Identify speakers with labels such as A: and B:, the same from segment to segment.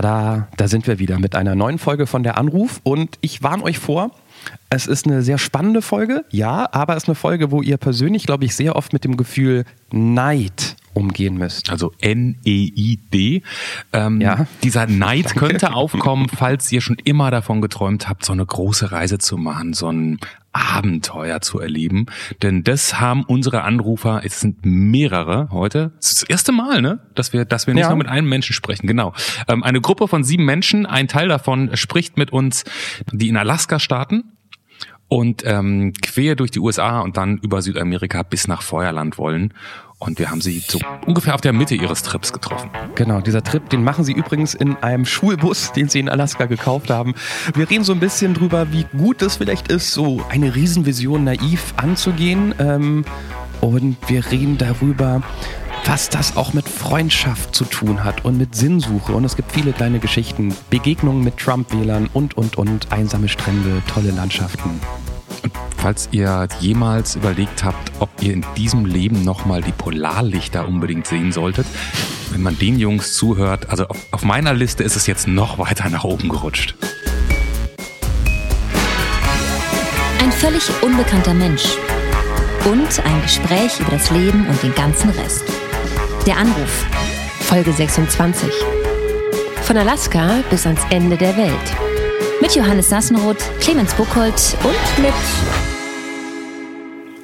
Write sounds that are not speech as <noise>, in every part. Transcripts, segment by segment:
A: Tada, da sind wir wieder mit einer neuen Folge von der Anruf und ich warne euch vor, es ist eine sehr spannende Folge, ja, aber es ist eine Folge, wo ihr persönlich, glaube ich, sehr oft mit dem Gefühl Neid umgehen müsst.
B: Also N-E-I-D. Ähm, ja. Dieser Neid Danke. könnte aufkommen, falls ihr schon immer davon geträumt habt, so eine große Reise zu machen, so ein Abenteuer zu erleben. Denn das haben unsere Anrufer, es sind mehrere heute, das ist das erste Mal, ne? Dass wir, dass wir nicht ja. nur mit einem Menschen sprechen, genau. Ähm, eine Gruppe von sieben Menschen, ein Teil davon spricht mit uns, die in Alaska starten und ähm, quer durch die USA und dann über Südamerika bis nach Feuerland wollen. Und wir haben sie so ungefähr auf der Mitte ihres Trips getroffen.
A: Genau, dieser Trip, den machen sie übrigens in einem Schulbus, den sie in Alaska gekauft haben. Wir reden so ein bisschen drüber, wie gut es vielleicht ist, so eine Riesenvision naiv anzugehen. Ähm, und wir reden darüber, was das auch mit Freundschaft zu tun hat und mit Sinnsuche. Und es gibt viele kleine Geschichten, Begegnungen mit Trump-Wählern und, und, und, einsame Strände, tolle Landschaften.
B: Und falls ihr jemals überlegt habt, ob ihr in diesem Leben nochmal die Polarlichter unbedingt sehen solltet, wenn man den Jungs zuhört, also auf, auf meiner Liste ist es jetzt noch weiter nach oben gerutscht.
C: Ein völlig unbekannter Mensch und ein Gespräch über das Leben und den ganzen Rest. Der Anruf. Folge 26. Von Alaska bis ans Ende der Welt. Mit Johannes Sassenroth, Clemens Buchholz und mit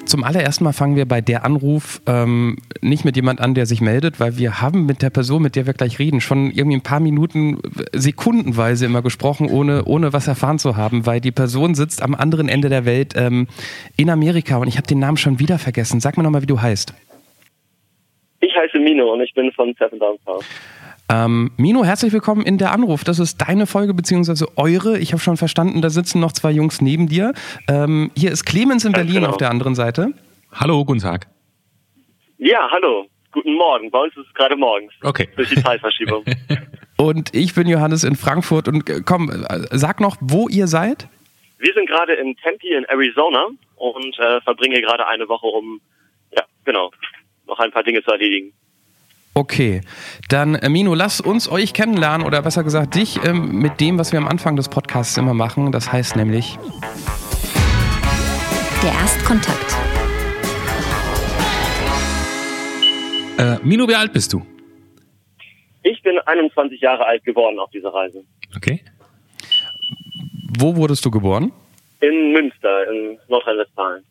A: zum allerersten Mal fangen wir bei der Anruf ähm, nicht mit jemand an, der sich meldet, weil wir haben mit der Person, mit der wir gleich reden, schon irgendwie ein paar Minuten sekundenweise immer gesprochen, ohne, ohne was erfahren zu haben, weil die Person sitzt am anderen Ende der Welt ähm, in Amerika und ich habe den Namen schon wieder vergessen. Sag mir nochmal, wie du heißt.
D: Ich heiße Mino und ich bin von Seven Downs House.
A: Ähm, Mino, herzlich willkommen in der Anruf. Das ist deine Folge beziehungsweise eure. Ich habe schon verstanden, da sitzen noch zwei Jungs neben dir. Ähm, hier ist Clemens in Berlin genau. auf der anderen Seite.
B: Hallo, guten Tag.
D: Ja, hallo. Guten Morgen. Bei uns ist es gerade morgens.
B: Okay.
D: Durch die Zeitverschiebung. <laughs>
A: und ich bin Johannes in Frankfurt. Und äh, komm, äh, sag noch, wo ihr seid.
D: Wir sind gerade in Tempe in Arizona und äh, verbringen hier gerade eine Woche, um, ja, genau, noch ein paar Dinge zu erledigen.
A: Okay, dann äh, Mino, lass uns euch kennenlernen oder besser gesagt dich ähm, mit dem, was wir am Anfang des Podcasts immer machen. Das heißt nämlich
C: der Erstkontakt.
B: Äh, Mino, wie alt bist du?
D: Ich bin 21 Jahre alt geworden auf dieser Reise.
B: Okay.
A: Wo wurdest du geboren?
D: In Münster, in Nordrhein-Westfalen.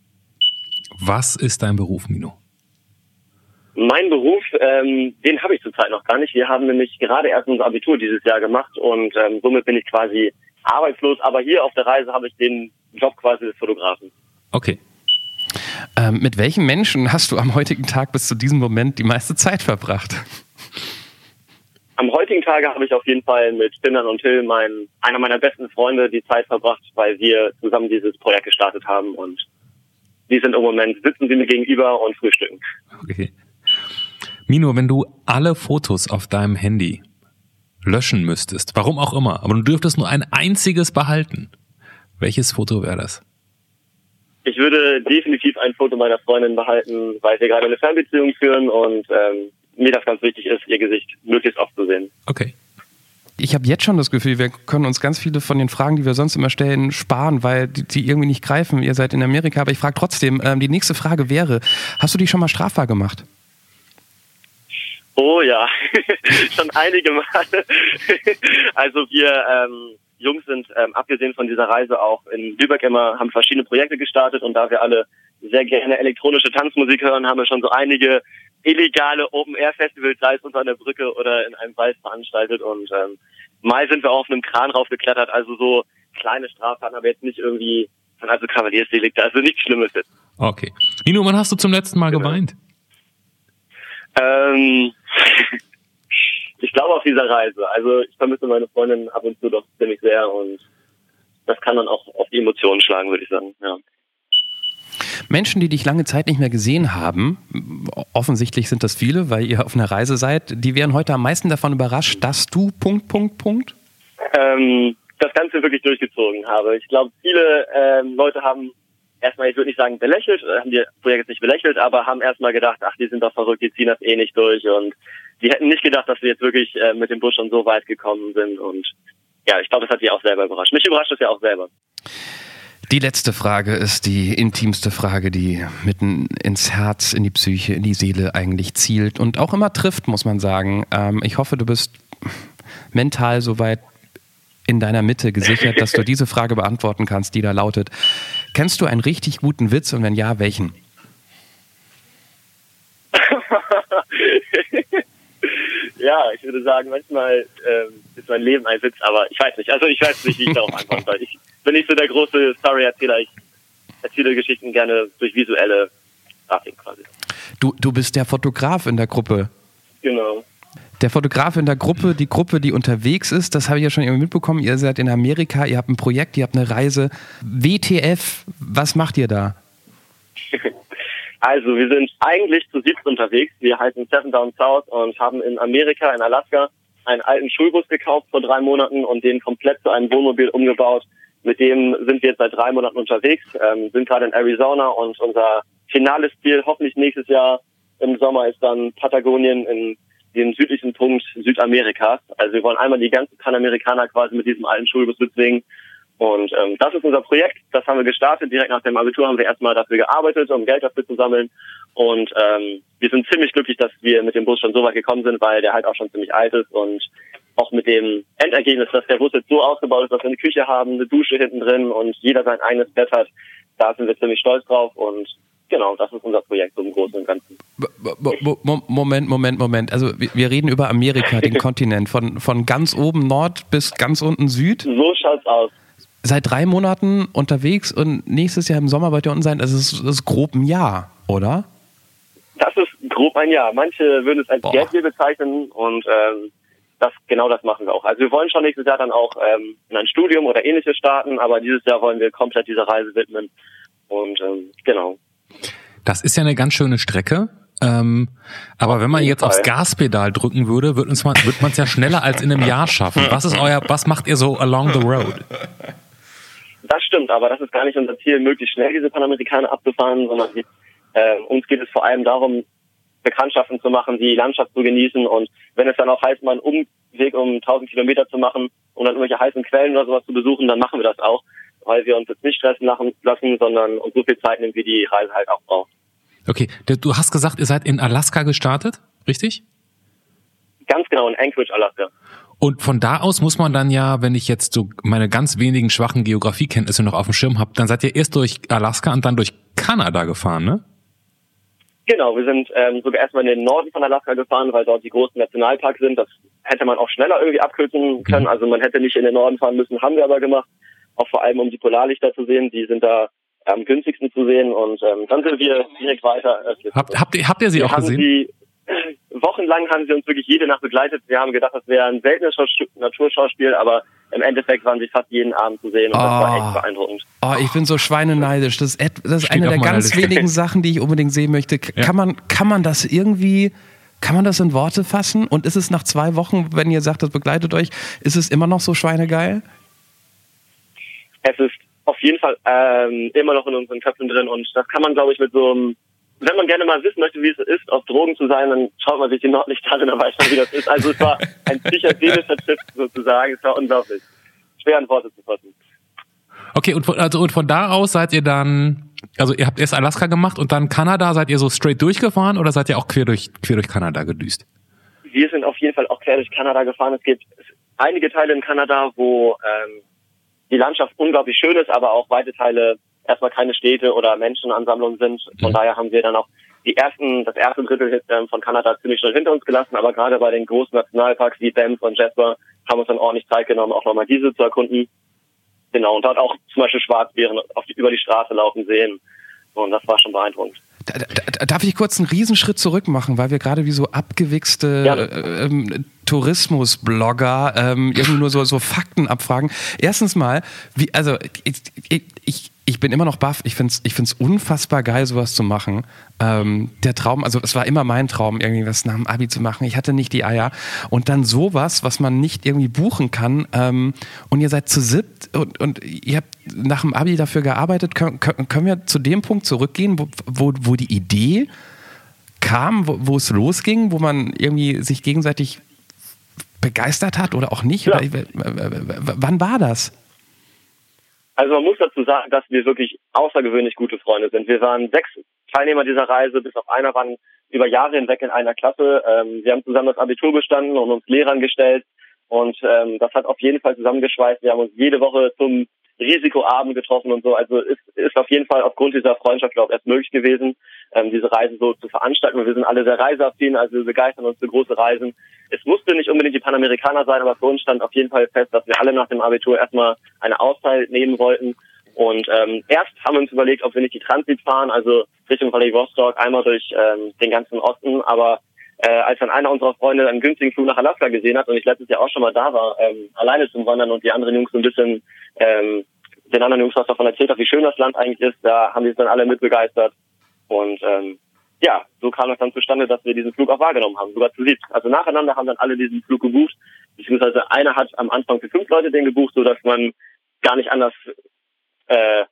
B: Was ist dein Beruf, Mino?
D: Mein Beruf, ähm, den habe ich zurzeit noch gar nicht. Wir haben nämlich gerade erst unser Abitur dieses Jahr gemacht und ähm, somit bin ich quasi arbeitslos. Aber hier auf der Reise habe ich den Job quasi des Fotografen.
B: Okay.
A: Ähm, mit welchen Menschen hast du am heutigen Tag bis zu diesem Moment die meiste Zeit verbracht?
D: Am heutigen Tage habe ich auf jeden Fall mit Findern und Till, mein, einer meiner besten Freunde, die Zeit verbracht, weil wir zusammen dieses Projekt gestartet haben und die sind im Moment, sitzen sie mir gegenüber und frühstücken.
B: Okay. Mino, wenn du alle Fotos auf deinem Handy löschen müsstest, warum auch immer, aber du dürftest nur ein einziges behalten, welches Foto wäre das?
D: Ich würde definitiv ein Foto meiner Freundin behalten, weil wir gerade eine Fernbeziehung führen und ähm, mir das ganz wichtig ist, ihr Gesicht möglichst oft zu sehen.
B: Okay.
A: Ich habe jetzt schon das Gefühl, wir können uns ganz viele von den Fragen, die wir sonst immer stellen, sparen, weil die, die irgendwie nicht greifen. Ihr seid in Amerika, aber ich frage trotzdem, ähm, die nächste Frage wäre, hast du dich schon mal strafbar gemacht?
D: Oh ja, <laughs> schon einige Male. <laughs> also wir ähm, Jungs sind ähm, abgesehen von dieser Reise auch in Lübeck immer, haben verschiedene Projekte gestartet und da wir alle sehr gerne elektronische Tanzmusik hören, haben wir schon so einige illegale Open-Air-Festivals, sei es unter einer Brücke oder in einem Wald veranstaltet und ähm, mal sind wir auch auf einem Kran raufgeklettert, also so kleine Straftaten, aber jetzt nicht irgendwie also Kavaliersdelikte, also nichts Schlimmes jetzt.
B: Okay. Nino, wann hast du zum letzten Mal genau. geweint?
D: Ähm, ich glaube auf dieser Reise. Also ich vermisse meine Freundin ab und zu doch ziemlich sehr und das kann dann auch auf die Emotionen schlagen, würde ich sagen. Ja.
A: Menschen, die dich lange Zeit nicht mehr gesehen haben, offensichtlich sind das viele, weil ihr auf einer Reise seid, die wären heute am meisten davon überrascht, dass du Punkt, Punkt, Punkt?
D: Ähm, das Ganze wirklich durchgezogen habe. Ich glaube, viele ähm, Leute haben erstmal, ich würde nicht sagen belächelt, äh, haben die Projekt nicht belächelt, aber haben erstmal gedacht, ach, die sind doch verrückt, die ziehen das eh nicht durch und die hätten nicht gedacht, dass wir jetzt wirklich äh, mit dem Bus schon so weit gekommen sind und ja, ich glaube, das hat sie auch selber überrascht. Mich überrascht es ja auch selber.
A: Die letzte Frage ist die intimste Frage, die mitten ins Herz, in die Psyche, in die Seele eigentlich zielt und auch immer trifft, muss man sagen. Ähm, ich hoffe, du bist mental soweit in deiner Mitte gesichert, dass du <laughs> diese Frage beantworten kannst, die da lautet: Kennst du einen richtig guten Witz und wenn ja, welchen? <laughs>
D: ja, ich würde sagen, manchmal ähm, ist mein Leben ein Witz, aber ich weiß nicht. Also ich weiß nicht, wie ich darauf <laughs> antworten soll. Ich bin nicht so der große Story-Erzähler. Ich erzähle Geschichten gerne durch visuelle Grafik quasi.
A: Du, du bist der Fotograf in der Gruppe.
D: Genau.
A: Der Fotograf in der Gruppe, die Gruppe, die unterwegs ist, das habe ich ja schon irgendwie mitbekommen. Ihr seid in Amerika, ihr habt ein Projekt, ihr habt eine Reise. WTF, was macht ihr da? <laughs>
D: Also, wir sind eigentlich zu siebt unterwegs. Wir heißen Seven Down South und haben in Amerika, in Alaska, einen alten Schulbus gekauft vor drei Monaten und den komplett zu einem Wohnmobil umgebaut. Mit dem sind wir jetzt seit drei Monaten unterwegs, ähm, sind gerade in Arizona und unser finales Ziel, hoffentlich nächstes Jahr im Sommer, ist dann Patagonien in dem südlichen Punkt Südamerikas. Also wir wollen einmal die ganzen Panamerikaner quasi mit diesem alten Schulbus bezwingen und ähm, das ist unser Projekt. Das haben wir gestartet. Direkt nach dem Abitur haben wir erstmal dafür gearbeitet, um Geld dafür zu sammeln. Und ähm, wir sind ziemlich glücklich, dass wir mit dem Bus schon so weit gekommen sind, weil der halt auch schon ziemlich alt ist und auch mit dem Endergebnis, dass der Bus jetzt so ausgebaut ist, dass wir eine Küche haben, eine Dusche hinten drin und jeder sein eigenes Bett hat. Da sind wir ziemlich stolz drauf und genau, das ist unser Projekt im Großen und Ganzen.
A: Moment, Moment, Moment. Also wir reden über Amerika, den <laughs> Kontinent, von, von ganz oben Nord bis ganz unten Süd.
D: So schaut's aus
A: seit drei Monaten unterwegs und nächstes Jahr im Sommer wollt ihr unten sein. Das ist, das ist grob ein Jahr, oder?
D: Das ist grob ein Jahr. Manche würden es als Gap bezeichnen und ähm, das genau das machen wir auch. Also wir wollen schon nächstes Jahr dann auch ähm, in ein Studium oder ähnliches starten, aber dieses Jahr wollen wir komplett dieser Reise widmen. Und ähm, genau.
B: Das ist ja eine ganz schöne Strecke. Ähm, aber wenn man jetzt aufs Gaspedal drücken würde, wird man es ja schneller als in einem Jahr schaffen. Was ist euer, was macht ihr so along the road?
D: Das stimmt, aber das ist gar nicht unser Ziel, möglichst schnell diese Panamerikaner abzufahren, sondern äh, uns geht es vor allem darum, Bekanntschaften zu machen, die Landschaft zu genießen und wenn es dann auch heißt, mal einen Umweg um 1000 Kilometer zu machen und dann irgendwelche heißen Quellen oder sowas zu besuchen, dann machen wir das auch, weil wir uns jetzt nicht stressen lassen, sondern uns so viel Zeit nehmen, wie die Reise halt auch braucht.
B: Okay, du hast gesagt, ihr seid in Alaska gestartet, richtig?
D: Ganz genau, in Anchorage, Alaska.
B: Und von da aus muss man dann ja, wenn ich jetzt so meine ganz wenigen schwachen Geografiekenntnisse noch auf dem Schirm habe, dann seid ihr erst durch Alaska und dann durch Kanada gefahren, ne?
D: Genau, wir sind ähm, sogar erstmal in den Norden von Alaska gefahren, weil dort die großen Nationalparks sind. Das hätte man auch schneller irgendwie abkürzen können. Mhm. Also man hätte nicht in den Norden fahren müssen, haben wir aber gemacht. Auch vor allem, um die Polarlichter zu sehen. Die sind da am günstigsten zu sehen. Und ähm, dann sind wir direkt weiter.
B: Habt, habt, ihr, habt ihr sie wir auch gesehen?
D: Die, wochenlang haben sie uns wirklich jede Nacht begleitet. Wir haben gedacht, das wäre ein seltenes Naturschauspiel, aber im Endeffekt waren sie fast jeden Abend zu sehen und oh. das war echt ah. beeindruckend.
A: Oh, ich bin so schweineneidisch. Das ist, das ist eine der ganz wenigen <laughs> Sachen, die ich unbedingt sehen möchte. Ja. Kann, man, kann man das irgendwie, kann man das in Worte fassen? Und ist es nach zwei Wochen, wenn ihr sagt, das begleitet euch, ist es immer noch so schweinegeil?
D: Es ist auf jeden Fall ähm, immer noch in unseren Köpfen drin und das kann man, glaube ich, mit so einem wenn man gerne mal wissen möchte, wie es ist, auf Drogen zu sein, dann schaut man sich die Nordlichter an, dann weiß man, wie das ist. Also es war ein psychedelischer Trip sozusagen. Es war unglaublich. Schwer in Worte zu fassen.
B: Okay, und von, also, und von da aus seid ihr dann, also ihr habt erst Alaska gemacht und dann Kanada, seid ihr so straight durchgefahren oder seid ihr auch quer durch, quer durch Kanada gedüst?
D: Wir sind auf jeden Fall auch quer durch Kanada gefahren. Es gibt einige Teile in Kanada, wo ähm, die Landschaft unglaublich schön ist, aber auch weite Teile erstmal keine Städte oder Menschenansammlungen sind. Von mhm. daher haben wir dann auch die ersten, das erste Drittel ähm, von Kanada ziemlich schnell hinter uns gelassen, aber gerade bei den großen Nationalparks wie Banff und Jasper haben wir uns dann ordentlich Zeit genommen, auch nochmal diese zu erkunden. Genau, und dort auch zum Beispiel Schwarzbären auf die, über die Straße laufen sehen. Und das war schon beeindruckend.
A: Da, da, darf ich kurz einen Riesenschritt zurück machen, weil wir gerade wie so abgewichste ja. äh, ähm, Tourismusblogger ähm, irgendwie nur so, so Fakten abfragen. Erstens mal, wie, also ich, ich, ich bin immer noch baff. Ich finde es ich find's unfassbar geil, sowas zu machen. Ähm, der Traum, also es war immer mein Traum, irgendwie was nach dem Abi zu machen. Ich hatte nicht die Eier. Und dann sowas, was man nicht irgendwie buchen kann. Ähm, und ihr seid zu siebt und, und ihr habt nach dem Abi dafür gearbeitet. Können, können wir zu dem Punkt zurückgehen, wo, wo, wo die Idee kam, wo, wo es losging, wo man irgendwie sich gegenseitig begeistert hat oder auch nicht? Ja. Oder, wann war das?
D: Also man muss dazu sagen, dass wir wirklich außergewöhnlich gute Freunde sind. Wir waren sechs Teilnehmer dieser Reise, bis auf einer waren über Jahre hinweg in einer Klasse. Ähm, wir haben zusammen das Abitur bestanden und uns Lehrern gestellt. Und ähm, das hat auf jeden Fall zusammengeschweißt. Wir haben uns jede Woche zum Risikoabend getroffen und so. Also ist, ist auf jeden Fall aufgrund dieser Freundschaft, glaube ich, erst möglich gewesen, ähm, diese Reise so zu veranstalten. Und wir sind alle sehr reiseaffin, also wir begeistern uns für große Reisen. Es musste nicht unbedingt die Panamerikaner sein, aber für uns stand auf jeden Fall fest, dass wir alle nach dem Abitur erstmal eine Auszeit nehmen wollten. Und ähm, erst haben wir uns überlegt, ob wir nicht die Transit fahren, also Richtung Vladivostok, einmal durch ähm, den ganzen Osten, aber äh, als dann einer unserer Freunde einen günstigen Flug nach Alaska gesehen hat und ich letztes Jahr auch schon mal da war, ähm, alleine zum Wandern und die anderen Jungs so ein bisschen ähm, den anderen Jungs was davon erzählt hat, wie schön das Land eigentlich ist, da haben die es dann alle mitbegeistert. Und ähm, ja, so kam es dann zustande, dass wir diesen Flug auch wahrgenommen haben, sogar zu siebt. Also nacheinander haben dann alle diesen Flug gebucht, beziehungsweise einer hat am Anfang für fünf Leute den gebucht, so dass man gar nicht anders äh,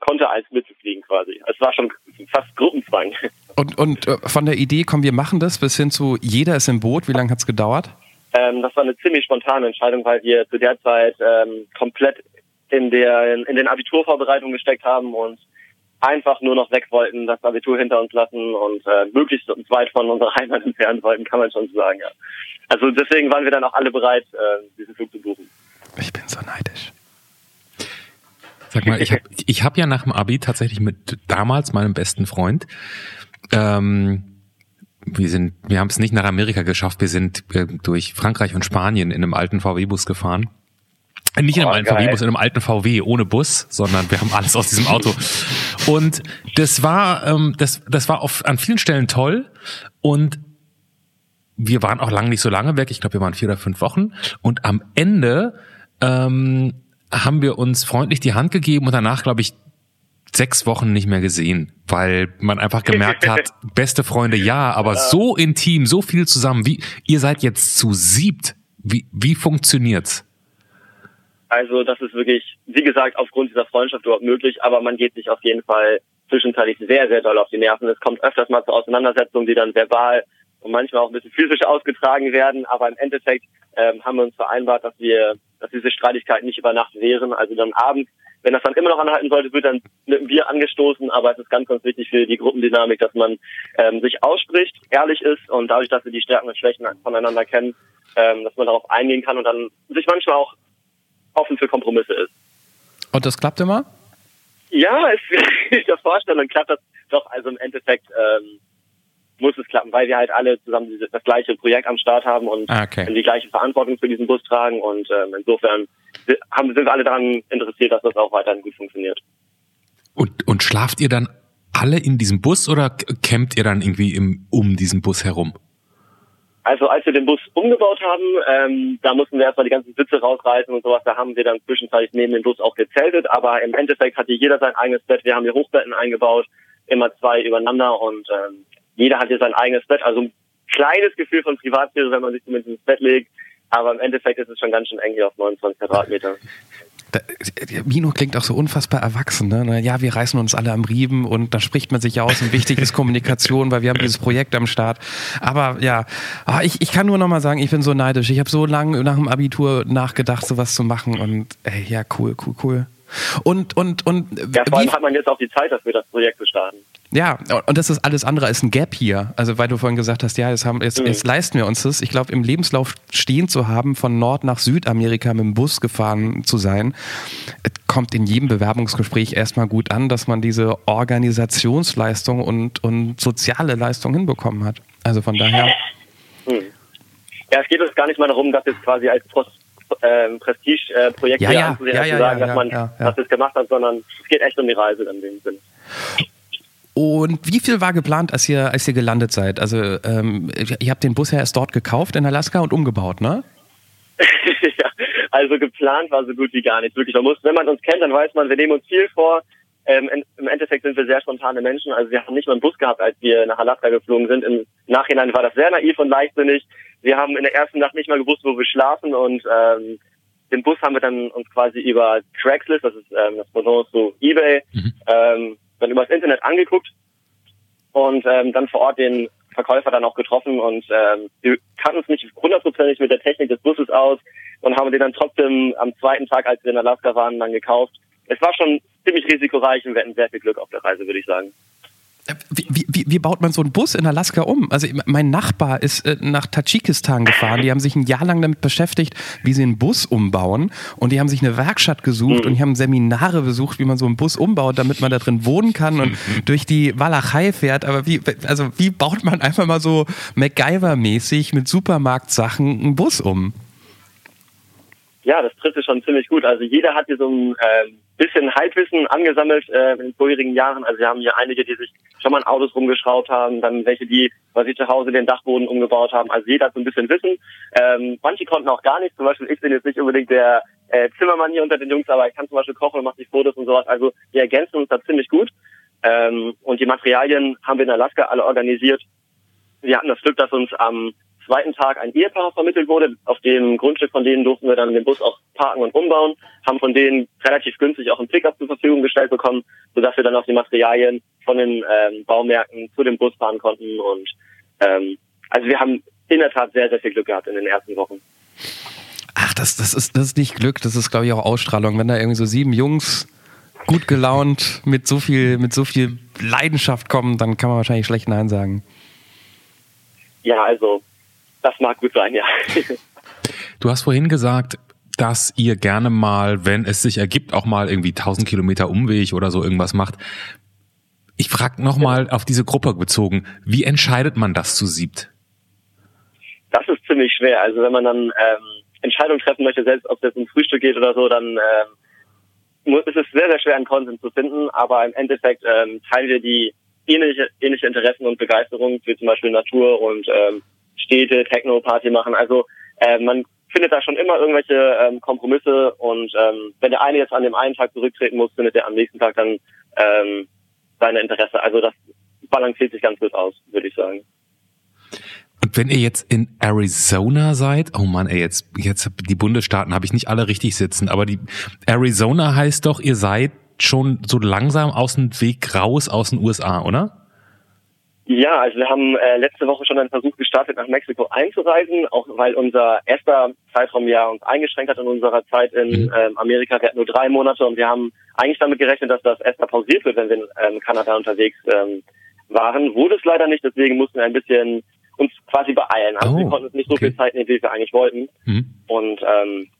D: konnte, als mitzufliegen quasi. Es war schon fast Gruppenzwang. <laughs>
A: Und, und äh, von der Idee, komm, wir machen das, bis hin zu jeder ist im Boot, wie lange hat es gedauert?
D: Ähm, das war eine ziemlich spontane Entscheidung, weil wir zu der Zeit ähm, komplett in der in, in den Abiturvorbereitungen gesteckt haben und einfach nur noch weg wollten, das Abitur hinter uns lassen und äh, möglichst weit von unserer Heimat <laughs> entfernen wollten, kann man schon so sagen, ja. Also deswegen waren wir dann auch alle bereit, äh, diesen Flug zu buchen.
A: Ich bin so neidisch.
B: Sag mal, ich habe <laughs> ich hab ja nach dem Abi tatsächlich mit damals meinem besten Freund, ähm, wir sind, wir haben es nicht nach Amerika geschafft, wir sind äh, durch Frankreich und Spanien in einem alten VW-Bus gefahren. Äh, nicht in einem oh, alten VW-Bus, in einem alten VW ohne Bus, sondern wir haben alles aus diesem Auto. Und das war, ähm, das, das war auf, an vielen Stellen toll. Und wir waren auch lange nicht so lange weg. Ich glaube, wir waren vier oder fünf Wochen. Und am Ende ähm, haben wir uns freundlich die Hand gegeben und danach, glaube ich, sechs Wochen nicht mehr gesehen, weil man einfach gemerkt hat, <laughs> beste Freunde ja, aber so intim, so viel zusammen. Wie ihr seid jetzt zu siebt. Wie wie funktioniert's?
D: Also das ist wirklich, wie gesagt, aufgrund dieser Freundschaft überhaupt möglich, aber man geht sich auf jeden Fall zwischenzeitlich sehr, sehr doll auf die Nerven. Es kommt öfters mal zu Auseinandersetzungen, die dann verbal und manchmal auch ein bisschen physisch ausgetragen werden, aber im Endeffekt ähm, haben wir uns vereinbart, dass wir, dass diese Streitigkeiten nicht über Nacht wären. Also dann abends, wenn das dann immer noch anhalten sollte, wird dann mit einem Bier angestoßen, aber es ist ganz, ganz wichtig für die Gruppendynamik, dass man ähm, sich ausspricht, ehrlich ist und dadurch, dass wir die Stärken und Schwächen voneinander kennen, ähm, dass man darauf eingehen kann und dann sich manchmal auch offen für Kompromisse ist.
A: Und das klappt immer?
D: Ja, es, <laughs> ich das vorstelle, klappt das doch. Also im Endeffekt ähm, muss es klappen, weil wir halt alle zusammen das gleiche Projekt am Start haben und ah, okay. die gleiche Verantwortung für diesen Bus tragen. Und ähm, insofern haben, sind wir alle daran interessiert, dass das auch weiterhin gut funktioniert.
B: Und, und schlaft ihr dann alle in diesem Bus oder campt ihr dann irgendwie im, um diesen Bus herum?
D: Also als wir den Bus umgebaut haben, ähm, da mussten wir erstmal die ganzen Sitze rausreißen und sowas. Da haben wir dann zwischenzeitlich neben dem Bus auch gezeltet. Aber im Endeffekt hatte jeder sein eigenes Bett. Wir haben hier Hochbetten eingebaut, immer zwei übereinander und ähm, jeder hat hier sein eigenes Bett. Also ein kleines Gefühl von Privatsphäre, wenn man sich zumindest ins Bett legt. Aber im Endeffekt ist es schon ganz schön eng hier auf 29 Quadratmeter.
A: Da, Mino klingt auch so unfassbar erwachsen. Ne? Ja, wir reißen uns alle am Riemen und da spricht man sich aus und wichtig ist <laughs> Kommunikation, weil wir haben dieses Projekt am Start. Aber ja, ah, ich, ich kann nur noch mal sagen, ich bin so neidisch. Ich habe so lange nach dem Abitur nachgedacht, sowas zu machen und ey, ja, cool, cool, cool. Und, und, und.
D: Ja, vor allem hat man jetzt auch die Zeit dafür, das Projekt zu starten.
A: Ja, und das ist alles andere als ein Gap hier. Also, weil du vorhin gesagt hast, ja, jetzt, haben, jetzt, mhm. jetzt leisten wir uns das. Ich glaube, im Lebenslauf stehen zu haben, von Nord nach Südamerika mit dem Bus gefahren zu sein, kommt in jedem Bewerbungsgespräch erstmal gut an, dass man diese Organisationsleistung und, und soziale Leistung hinbekommen hat. Also von daher.
D: Mhm. Ja, es geht uns gar nicht mal darum, dass jetzt quasi als Post ähm, Prestigeprojekt
A: ja, ja, ja, ja,
D: zu sagen, dass man das gemacht hat, sondern es geht echt um die Reise in dem Sinne.
A: Und wie viel war geplant, als ihr, als ihr gelandet seid? Also ähm, ihr habt den Bus ja erst dort gekauft in Alaska und umgebaut, ne? <laughs>
D: ja, also geplant war so gut wie gar nicht. Wirklich, man muss, wenn man uns kennt, dann weiß man, wir nehmen uns viel vor. Ähm, Im Endeffekt sind wir sehr spontane Menschen. Also wir haben nicht mal einen Bus gehabt, als wir nach Alaska geflogen sind. Im Nachhinein war das sehr naiv und leichtsinnig. Wir haben in der ersten Nacht nicht mal gewusst, wo wir schlafen und ähm, den Bus haben wir dann uns quasi über Craigslist, das ist ähm, das Pendant zu eBay, mhm. ähm, dann übers Internet angeguckt und ähm, dann vor Ort den Verkäufer dann auch getroffen und ähm, wir kannten uns nicht hundertprozentig mit der Technik des Busses aus und haben den dann trotzdem am zweiten Tag, als wir in Alaska waren, dann gekauft. Es war schon ziemlich risikoreich und wir hatten sehr viel Glück auf der Reise, würde ich sagen.
A: Wie, wie, wie, baut man so einen Bus in Alaska um? Also mein Nachbar ist äh, nach Tadschikistan gefahren. Die haben sich ein Jahr lang damit beschäftigt, wie sie einen Bus umbauen. Und die haben sich eine Werkstatt gesucht mhm. und die haben Seminare besucht, wie man so einen Bus umbaut, damit man da drin wohnen kann und mhm. durch die Walachei fährt. Aber wie, also wie baut man einfach mal so MacGyver-mäßig mit Supermarktsachen einen Bus um?
D: Ja, das trifft es schon ziemlich gut. Also jeder hat hier so ein äh, bisschen Halbwissen angesammelt äh, in den vorherigen Jahren. Also wir haben hier einige, die sich schon mal in Autos rumgeschraubt haben, dann welche, die was sie zu Hause den Dachboden umgebaut haben. Also jeder hat so ein bisschen Wissen. Ähm, manche konnten auch gar nichts. Zum Beispiel ich bin jetzt nicht unbedingt der äh, Zimmermann hier unter den Jungs, aber ich kann zum Beispiel kochen und mache die Fotos und sowas. Also wir ergänzen uns da ziemlich gut. Ähm, und die Materialien haben wir in Alaska alle organisiert. Wir hatten das Glück, dass uns am zweiten Tag ein Ehepaar vermittelt wurde. Auf dem Grundstück von denen durften wir dann den Bus auch parken und umbauen, haben von denen relativ günstig auch einen Pickup zur Verfügung gestellt bekommen, sodass wir dann auch die Materialien von den ähm, Baumärkten zu dem Bus fahren konnten. Und ähm, also wir haben in der Tat sehr, sehr viel Glück gehabt in den ersten Wochen.
A: Ach, das, das, ist, das ist nicht Glück, das ist, glaube ich, auch Ausstrahlung. Wenn da irgendwie so sieben Jungs gut gelaunt mit so viel, mit so viel Leidenschaft kommen, dann kann man wahrscheinlich schlecht Nein sagen.
D: Ja, also das mag gut sein, ja.
B: Du hast vorhin gesagt, dass ihr gerne mal, wenn es sich ergibt, auch mal irgendwie 1000 Kilometer Umweg oder so irgendwas macht. Ich frage nochmal ja. auf diese Gruppe bezogen, wie entscheidet man das zu siebt?
D: Das ist ziemlich schwer. Also wenn man dann ähm, Entscheidungen treffen möchte, selbst ob es jetzt um Frühstück geht oder so, dann ähm, ist es sehr, sehr schwer, einen Konsens zu finden. Aber im Endeffekt ähm, teilen wir die ähnliche, ähnliche Interessen und Begeisterung, wie zum Beispiel Natur und ähm, Städte, Techno-Party machen. Also äh, man findet da schon immer irgendwelche ähm, Kompromisse und ähm, wenn der eine jetzt an dem einen Tag zurücktreten muss, findet der am nächsten Tag dann ähm, seine Interesse. Also das balanciert sich ganz gut aus, würde ich sagen.
B: Und wenn ihr jetzt in Arizona seid, oh man, ey, jetzt, jetzt die Bundesstaaten habe ich nicht alle richtig sitzen, aber die Arizona heißt doch, ihr seid schon so langsam aus dem Weg raus aus den USA, oder?
D: Ja, also wir haben äh, letzte Woche schon einen Versuch gestartet, nach Mexiko einzureisen, auch weil unser erster Zeitraum ja uns eingeschränkt hat in unserer Zeit in mhm. ähm, Amerika. Wir hatten nur drei Monate und wir haben eigentlich damit gerechnet, dass das erstmal pausiert wird, wenn wir in ähm, Kanada unterwegs ähm, waren. Wurde es leider nicht, deswegen mussten wir ein bisschen uns quasi beeilen. Also oh, wir konnten uns nicht so okay. viel Zeit nehmen, wie wir eigentlich wollten. Mhm. Und ähm,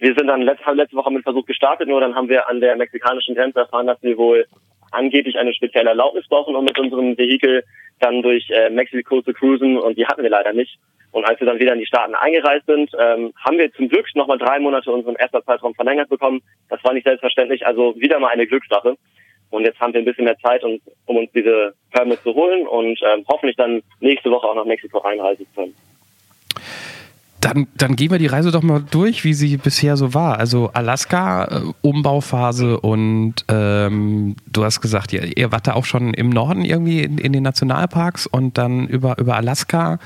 D: wir sind dann letzte, letzte Woche mit Versuch gestartet, nur dann haben wir an der mexikanischen Grenze erfahren, dass wir wohl angeblich eine spezielle Erlaubnis brauchen, um mit unserem Vehikel dann durch äh, Mexiko zu cruisen und die hatten wir leider nicht. Und als wir dann wieder in die Staaten eingereist sind, ähm, haben wir zum Glück nochmal drei Monate unseren ersten Zeitraum verlängert bekommen. Das war nicht selbstverständlich, also wieder mal eine Glückssache. Und jetzt haben wir ein bisschen mehr Zeit, um, um uns diese Permits zu holen und ähm, hoffentlich dann nächste Woche auch nach Mexiko einreisen zu können.
A: Dann, dann gehen wir die Reise doch mal durch, wie sie bisher so war. Also Alaska, äh, Umbauphase und ähm, du hast gesagt, ihr, ihr wart da auch schon im Norden irgendwie in, in den Nationalparks und dann über, über Alaska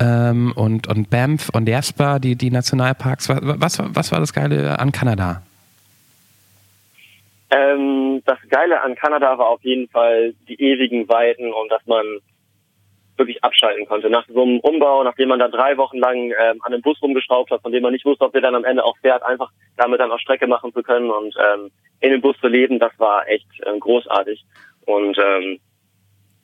A: ähm, und, und Banff und Jasper, die, die Nationalparks. Was, was, was war das Geile an Kanada?
D: Ähm, das Geile an Kanada war auf jeden Fall die ewigen Weiten und dass man wirklich abschalten konnte. Nach so einem Umbau, nachdem man da drei Wochen lang ähm, an einem Bus rumgeschraubt hat, von dem man nicht wusste, ob der dann am Ende auch fährt, einfach damit dann auch Strecke machen zu können und ähm, in dem Bus zu leben, das war echt ähm, großartig. Und ähm,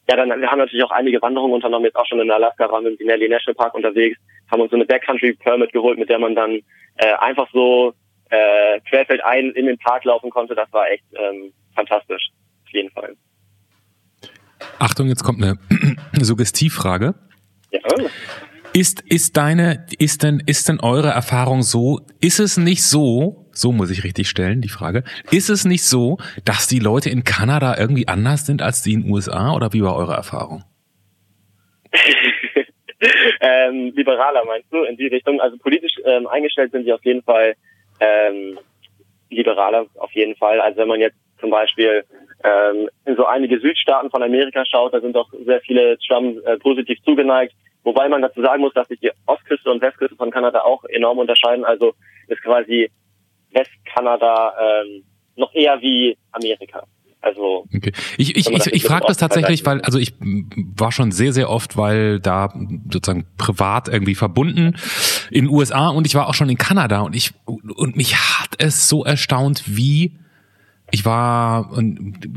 D: ja, dann wir haben natürlich auch einige Wanderungen unternommen, jetzt auch schon in Alaska waren wir im Denali National Park unterwegs, haben uns so eine Backcountry Permit geholt, mit der man dann äh, einfach so äh, querfeldein in den Park laufen konnte. Das war echt ähm, fantastisch, auf jeden Fall.
B: Achtung, jetzt kommt eine <clears throat> Suggestivfrage. Ja. Ist, ist deine, ist denn, ist denn eure Erfahrung so, ist es nicht so, so muss ich richtig stellen, die Frage, ist es nicht so, dass die Leute in Kanada irgendwie anders sind als die in den USA oder wie war eure Erfahrung? <laughs>
D: ähm, liberaler meinst du in die Richtung? Also politisch ähm, eingestellt sind die auf jeden Fall ähm, liberaler, auf jeden Fall. Also wenn man jetzt zum Beispiel ähm, in so einige Südstaaten von Amerika schaut, da sind doch sehr viele Trump äh, positiv zugeneigt. Wobei man dazu sagen muss, dass sich die Ostküste und Westküste von Kanada auch enorm unterscheiden. Also ist quasi Westkanada ähm, noch eher wie Amerika. Also
B: okay. ich ich ich, ich frage das tatsächlich, weil also ich war schon sehr sehr oft, weil da sozusagen privat irgendwie verbunden in den USA und ich war auch schon in Kanada und ich und mich hat es so erstaunt, wie ich war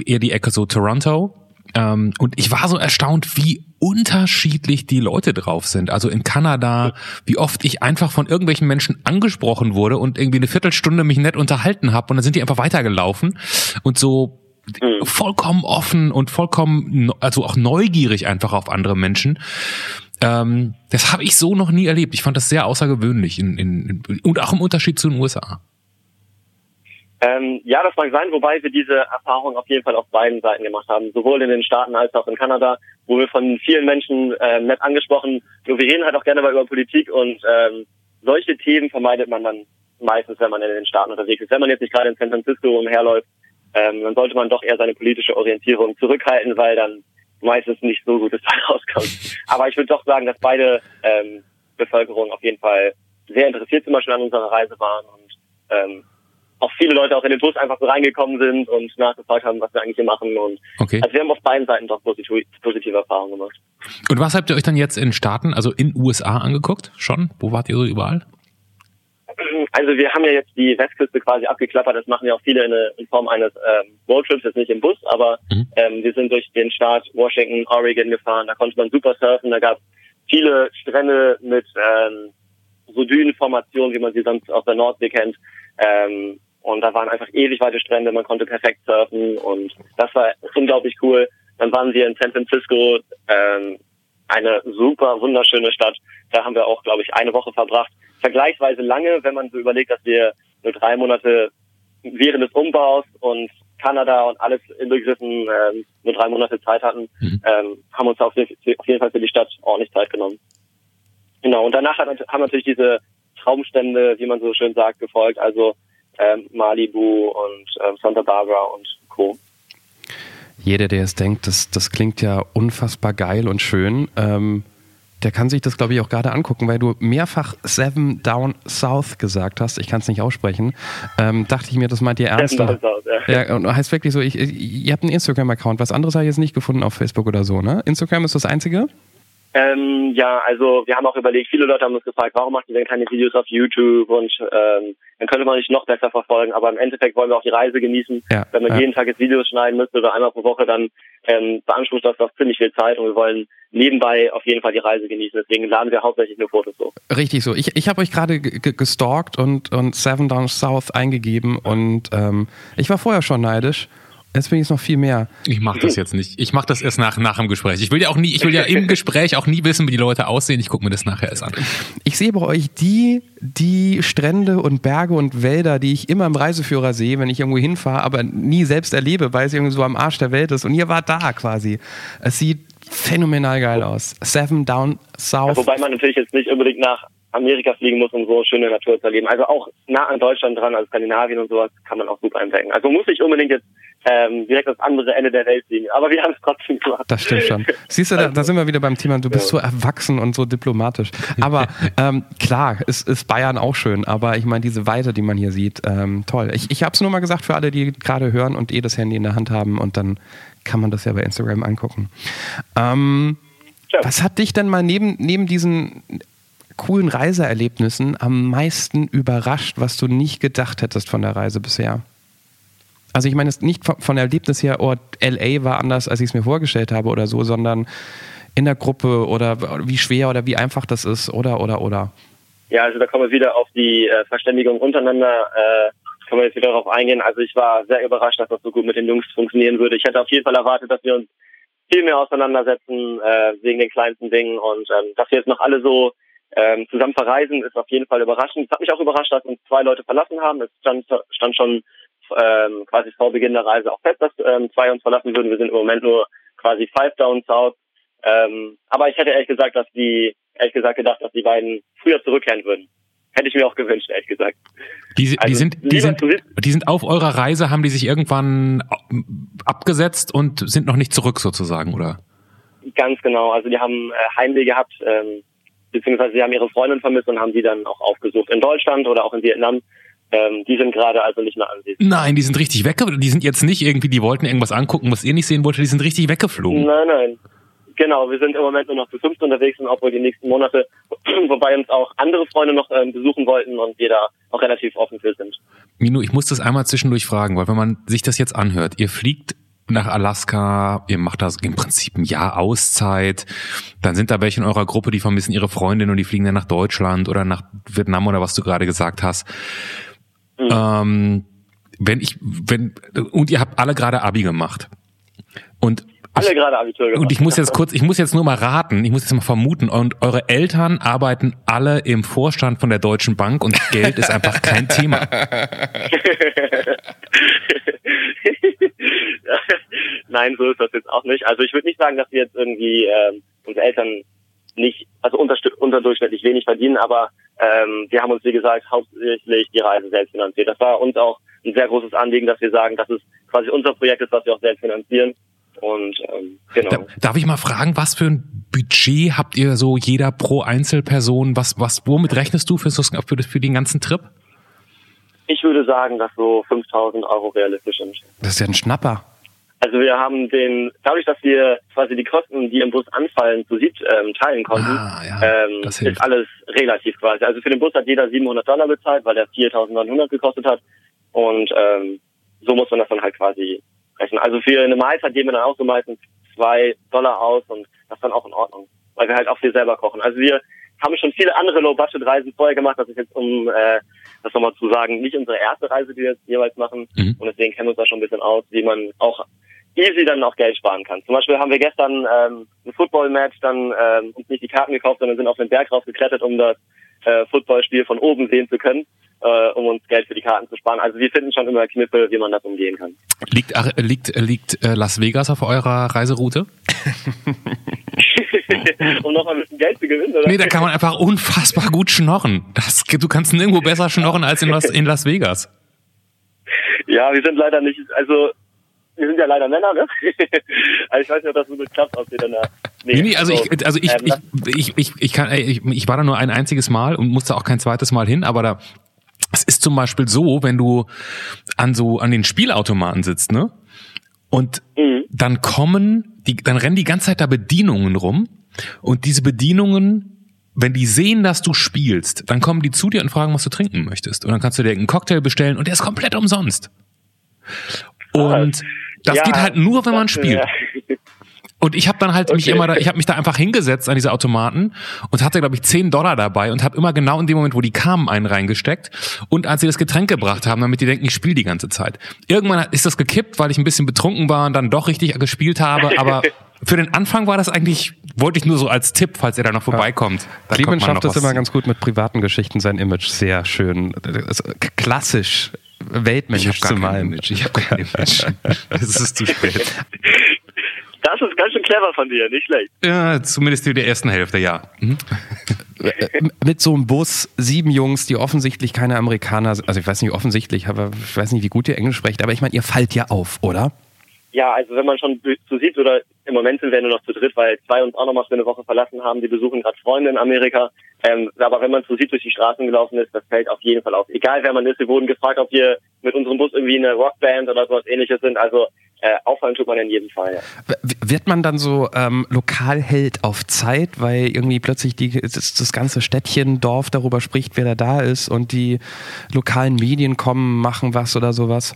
B: eher die Ecke so Toronto ähm, und ich war so erstaunt, wie unterschiedlich die Leute drauf sind. Also in Kanada, wie oft ich einfach von irgendwelchen Menschen angesprochen wurde und irgendwie eine Viertelstunde mich nett unterhalten habe und dann sind die einfach weitergelaufen und so mhm. vollkommen offen und vollkommen, also auch neugierig einfach auf andere Menschen. Ähm, das habe ich so noch nie erlebt. Ich fand das sehr außergewöhnlich in, in, in, und auch im Unterschied zu den USA.
D: Ähm, ja, das mag sein, wobei wir diese Erfahrung auf jeden Fall auf beiden Seiten gemacht haben, sowohl in den Staaten als auch in Kanada, wo wir von vielen Menschen äh, nett angesprochen, nur wir reden halt auch gerne mal über Politik und ähm, solche Themen vermeidet man dann meistens, wenn man in den Staaten unterwegs ist. Wenn man jetzt nicht gerade in San Francisco umherläuft, ähm, dann sollte man doch eher seine politische Orientierung zurückhalten, weil dann meistens nicht so gutes Teil <laughs> rauskommt. Aber ich würde doch sagen, dass beide ähm, Bevölkerungen auf jeden Fall sehr interessiert zum Beispiel an unserer Reise waren und ähm, auch viele Leute auch in den Bus einfach so reingekommen sind und nachgefragt haben, was wir eigentlich hier machen. Und
B: okay.
D: also wir haben auf beiden Seiten doch positive, positive Erfahrungen gemacht.
B: Und was habt ihr euch dann jetzt in Staaten, also in USA angeguckt schon? Wo wart ihr so überall?
D: Also wir haben ja jetzt die Westküste quasi abgeklappert. Das machen ja auch viele in, in Form eines ähm, Roadtrips, jetzt nicht im Bus, aber mhm. ähm, wir sind durch den Staat Washington, Oregon gefahren. Da konnte man super surfen. Da gab viele Strände mit ähm, so Dünenformationen, wie man sie sonst aus der Nordsee kennt. Ähm, und da waren einfach ewig weite Strände. Man konnte perfekt surfen und das war unglaublich cool. Dann waren wir in San Francisco, ähm, eine super wunderschöne Stadt. Da haben wir auch, glaube ich, eine Woche verbracht vergleichsweise lange, wenn man so überlegt, dass wir nur drei Monate während des Umbaus und Kanada und alles inbegriffen ähm, nur drei Monate Zeit hatten, mhm. ähm, haben uns auf jeden, auf jeden Fall für die Stadt ordentlich Zeit genommen. Genau, und danach hat, haben natürlich diese Traumstände, wie man so schön sagt, gefolgt, also ähm, Malibu und ähm, Santa Barbara und Co.
A: Jeder, der es denkt, das, das klingt ja unfassbar geil und schön. Ähm, der kann sich das, glaube ich, auch gerade angucken, weil du mehrfach Seven Down South gesagt hast. Ich kann es nicht aussprechen. Ähm, dachte ich mir, das meint ihr ernst. South, ja. ja, und heißt wirklich so, ich, ihr habt einen Instagram-Account. Was anderes habe ich jetzt nicht gefunden auf Facebook oder so, ne? Instagram ist das einzige?
D: Ähm, ja, also wir haben auch überlegt, viele Leute haben uns gefragt, warum macht ihr denn keine Videos auf YouTube und ähm, dann könnte man nicht noch besser verfolgen, aber im Endeffekt wollen wir auch die Reise genießen. Ja, Wenn man ja. jeden Tag jetzt Videos schneiden müsste oder einmal pro Woche, dann ähm, beansprucht das doch ziemlich viel Zeit und wir wollen nebenbei auf jeden Fall die Reise genießen. Deswegen laden wir hauptsächlich nur Fotos so.
A: Richtig so. Ich, ich habe euch gerade gestalkt und, und Seven Down South eingegeben und ähm, ich war vorher schon neidisch. Jetzt bin ich noch viel mehr.
B: Ich mache das jetzt nicht. Ich mache das erst nach, nach dem Gespräch. Ich will ja auch nie, ich will ja im <laughs> Gespräch auch nie wissen, wie die Leute aussehen. Ich gucke mir das nachher erst an.
A: Ich sehe bei euch die, die Strände und Berge und Wälder, die ich immer im Reiseführer sehe, wenn ich irgendwo hinfahre, aber nie selbst erlebe, weil es irgendwie so am Arsch der Welt ist. Und ihr wart da quasi. Es sieht phänomenal geil aus. Seven Down South. Ja,
D: wobei man natürlich jetzt nicht unbedingt nach Amerika fliegen muss, um so schöne Natur zu erleben. Also auch nah an Deutschland dran, also Skandinavien und sowas, kann man auch super entdecken. Also muss ich unbedingt jetzt ähm, direkt das andere Ende der Welt fliegen. Aber wir haben es trotzdem gemacht.
A: Das stimmt schon. Siehst du, da, da sind wir wieder beim Thema, du bist ja. so erwachsen und so diplomatisch. Aber <laughs> ähm, klar, ist, ist Bayern auch schön, aber ich meine, diese Weite, die man hier sieht, ähm, toll. Ich, ich habe es nur mal gesagt für alle, die gerade hören und eh das Handy in der Hand haben und dann kann man das ja bei Instagram angucken. Ähm, ja. Was hat dich denn mal neben, neben diesen coolen Reiseerlebnissen am meisten überrascht, was du nicht gedacht hättest von der Reise bisher? Also ich meine es nicht von der Erlebnis her, oh, LA war anders, als ich es mir vorgestellt habe oder so, sondern in der Gruppe oder wie schwer oder wie einfach das ist oder oder oder.
D: Ja, also da kommen wir wieder auf die äh, Verständigung untereinander. Äh, können wir jetzt wieder darauf eingehen. Also ich war sehr überrascht, dass das so gut mit den Jungs funktionieren würde. Ich hätte auf jeden Fall erwartet, dass wir uns viel mehr auseinandersetzen äh, wegen den kleinsten Dingen und ähm, dass wir jetzt noch alle so ähm, zusammen verreisen, ist auf jeden Fall überraschend. Es hat mich auch überrascht, dass uns zwei Leute verlassen haben. Es stand, stand schon ähm, quasi vor Beginn der Reise auch fest, dass ähm, zwei uns verlassen würden. Wir sind im Moment nur quasi five down south. Ähm, aber ich hätte ehrlich gesagt, dass die, ehrlich gesagt gedacht, dass die beiden früher zurückkehren würden. Hätte ich mir auch gewünscht, ehrlich gesagt.
B: Die, die, also, sind, die, sind, die sind auf eurer Reise, haben die sich irgendwann abgesetzt und sind noch nicht zurück sozusagen, oder?
D: Ganz genau. Also die haben äh, Heimweh gehabt, ähm, beziehungsweise sie haben ihre Freundin vermisst und haben die dann auch aufgesucht in Deutschland oder auch in Vietnam. Ähm, die sind gerade also nicht mehr anwesend.
B: Nein, die sind richtig weggeflogen. Die sind jetzt nicht irgendwie, die wollten irgendwas angucken, was ihr nicht sehen wolltet, die sind richtig weggeflogen.
D: Nein, nein. Genau, wir sind im Moment nur noch zu fünft unterwegs und auch wohl die nächsten Monate, <clears throat> wobei uns auch andere Freunde noch ähm, besuchen wollten und wir da auch relativ offen für sind.
B: Minu, ich muss das einmal zwischendurch fragen, weil wenn man sich das jetzt anhört, ihr fliegt nach Alaska, ihr macht da im Prinzip ein Jahr Auszeit, dann sind da welche in eurer Gruppe, die vermissen ihre Freundin und die fliegen dann nach Deutschland oder nach Vietnam oder was du gerade gesagt hast. Mhm. Ähm, wenn ich, wenn, und ihr habt alle gerade Abi gemacht. Und
D: alle gerade Abitur gemacht.
B: Und ich muss jetzt kurz, ich muss jetzt nur mal raten, ich muss jetzt mal vermuten, und eure Eltern arbeiten alle im Vorstand von der Deutschen Bank und Geld ist einfach kein Thema. <laughs>
D: Nein, so ist das jetzt auch nicht. Also ich würde nicht sagen, dass wir jetzt irgendwie ähm, unsere Eltern nicht, also unter, unterdurchschnittlich wenig verdienen, aber ähm, wir haben uns, wie gesagt, hauptsächlich die Reise selbst finanziert. Das war uns auch ein sehr großes Anliegen, dass wir sagen, dass es quasi unser Projekt ist, was wir auch selbst finanzieren. Und ähm, genau.
B: Darf ich mal fragen, was für ein Budget habt ihr so jeder pro Einzelperson? Was, was, womit rechnest du für, für, für den ganzen Trip?
D: Ich würde sagen, dass so 5000 Euro realistisch sind.
A: Das ist ja ein Schnapper.
D: Also wir haben den, dadurch, dass wir quasi die Kosten, die im Bus anfallen, zu siebt ähm, teilen konnten,
B: ah, ja,
D: ähm, ist alles relativ quasi. Also für den Bus hat jeder 700 Dollar bezahlt, weil der 4.900 gekostet hat. Und ähm, so muss man das dann halt quasi rechnen. Also für eine Mahlzeit geben wir dann auch so meistens zwei Dollar aus und das ist dann auch in Ordnung, weil wir halt auch viel selber kochen. Also wir haben schon viele andere Low-Budget-Reisen vorher gemacht. Das ist jetzt, um äh, das nochmal zu sagen, nicht unsere erste Reise, die wir jetzt jeweils machen. Mhm. Und deswegen kennen wir uns da schon ein bisschen aus, wie man auch easy dann auch Geld sparen kann. Zum Beispiel haben wir gestern ähm, ein Football-Match dann ähm, uns nicht die Karten gekauft, sondern sind auf den Berg rausgeklettert, um das äh, Footballspiel von oben sehen zu können, äh, um uns Geld für die Karten zu sparen. Also wir finden schon immer Kniffel, wie man das umgehen kann.
B: Liegt, liegt, liegt äh, Las Vegas auf eurer Reiseroute? <laughs> <laughs>
D: um noch ein bisschen Geld zu gewinnen, oder?
B: Nee, da kann man einfach unfassbar gut schnorren. Das, du kannst nirgendwo besser schnorren als in Las, in Las Vegas.
D: Ja, wir sind leider nicht, also wir sind ja leider Männer, ne? <laughs> also ich weiß nicht, ob das so gut klappt, ob wir dann da.
B: Nee, nee, also, ich, also ich, ähm, ich, ich, ich, ich, kann, ich, ich war da nur ein einziges Mal und musste auch kein zweites Mal hin, aber da, es ist zum Beispiel so, wenn du an so, an den Spielautomaten sitzt, ne? Und mhm. dann kommen, die, dann rennen die ganze Zeit da Bedienungen rum und diese Bedienungen wenn die sehen, dass du spielst, dann kommen die zu dir und fragen, was du trinken möchtest. Und dann kannst du dir einen Cocktail bestellen und der ist komplett umsonst. Und das ja, geht halt nur, wenn man spielt. Und ich habe dann halt okay. mich immer, da, ich habe mich da einfach hingesetzt an diese Automaten und hatte, glaube ich, 10 Dollar dabei und habe immer genau in dem Moment, wo die kamen, einen reingesteckt. Und als sie das Getränk gebracht haben, damit die denken, ich spiele die ganze Zeit. Irgendwann ist das gekippt, weil ich ein bisschen betrunken war und dann doch richtig gespielt habe. Aber <laughs> für den Anfang war das eigentlich, wollte ich nur so als Tipp, falls ihr da noch vorbeikommt.
A: Ja. Clemens schafft es immer ganz gut mit privaten Geschichten, sein Image sehr schön. Klassisch weltmännisch zu malen.
B: Image. Ich habe kein Image. <laughs> Es ist zu spät.
D: Das ist ganz schön clever von dir, nicht schlecht.
B: Ja, zumindest in der ersten Hälfte, ja. Mhm.
A: Mit so einem Bus, sieben Jungs, die offensichtlich keine Amerikaner sind. Also ich weiß nicht offensichtlich, aber ich weiß nicht, wie gut ihr Englisch sprecht, aber ich meine, ihr fallt ja auf, oder?
D: Ja, also wenn man schon so sieht, oder im Moment sind wir nur noch zu dritt, weil zwei uns auch noch mal für eine Woche verlassen haben, die besuchen gerade Freunde in Amerika. Ähm, aber wenn man so sieht, durch die Straßen gelaufen ist, das fällt auf jeden Fall auf. Egal wer man ist, wir wurden gefragt, ob wir mit unserem Bus irgendwie eine Rockband oder sowas ähnliches sind. Also äh, auffallen tut man in jedem Fall. Ja.
A: Wird man dann so ähm, Lokalheld auf Zeit, weil irgendwie plötzlich die, das, das ganze Städtchen, Dorf darüber spricht, wer da da ist und die lokalen Medien kommen, machen was oder sowas?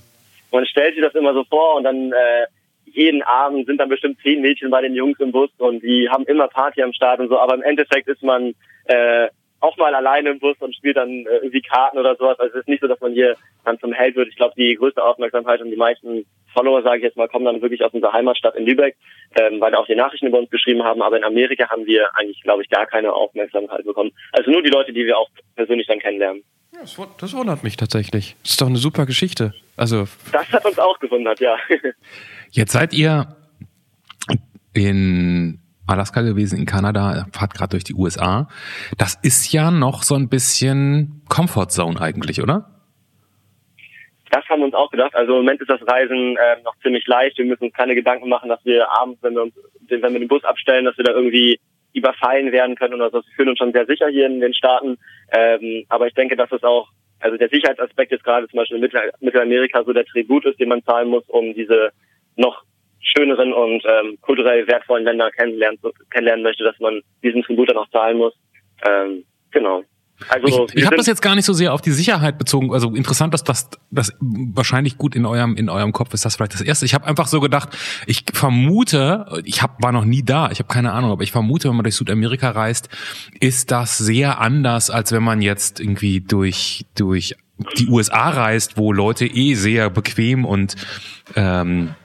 D: Man stellt sich das immer so vor und dann äh, jeden Abend sind dann bestimmt zehn Mädchen bei den Jungs im Bus und die haben immer Party am Start und so, aber im Endeffekt ist man äh, auch mal alleine im Bus und spielt dann äh, irgendwie Karten oder sowas. Also es ist nicht so, dass man hier dann zum Held wird. Ich glaube, die größte Aufmerksamkeit und die meisten Follower, sage ich jetzt mal, kommen dann wirklich aus unserer Heimatstadt in Lübeck, ähm, weil auch die Nachrichten über uns geschrieben haben. Aber in Amerika haben wir eigentlich, glaube ich, gar keine Aufmerksamkeit bekommen. Also nur die Leute, die wir auch persönlich dann kennenlernen.
A: Ja, das wundert mich tatsächlich. Das ist doch eine super Geschichte. Also
D: das hat uns auch gewundert, ja. <laughs>
B: Jetzt seid ihr in Alaska gewesen, in Kanada, fahrt gerade durch die USA. Das ist ja noch so ein bisschen Comfort Zone eigentlich, oder?
D: Das haben wir uns auch gedacht. Also im Moment ist das Reisen äh, noch ziemlich leicht. Wir müssen uns keine Gedanken machen, dass wir abends, wenn wir uns, wenn wir den Bus abstellen, dass wir da irgendwie überfallen werden können oder so. Wir fühlen uns schon sehr sicher hier in den Staaten. Ähm, aber ich denke, dass es auch also der Sicherheitsaspekt jetzt gerade zum Beispiel in Mittel Mittelamerika so der Tribut ist, den man zahlen muss, um diese noch schöneren und ähm, kulturell wertvollen Länder kennenlernen, kennenlernen möchte, dass man diesen Tribut dann auch zahlen muss. Ähm, genau.
B: Also ich, ich habe das jetzt gar nicht so sehr auf die Sicherheit bezogen. Also interessant, dass das, das wahrscheinlich gut in eurem in eurem Kopf ist. Das vielleicht das erste. Ich habe einfach so gedacht. Ich vermute, ich hab, war noch nie da. Ich habe keine Ahnung, aber ich vermute, wenn man durch Südamerika reist, ist das sehr anders, als wenn man jetzt irgendwie durch durch die USA reist, wo Leute eh sehr bequem und ähm,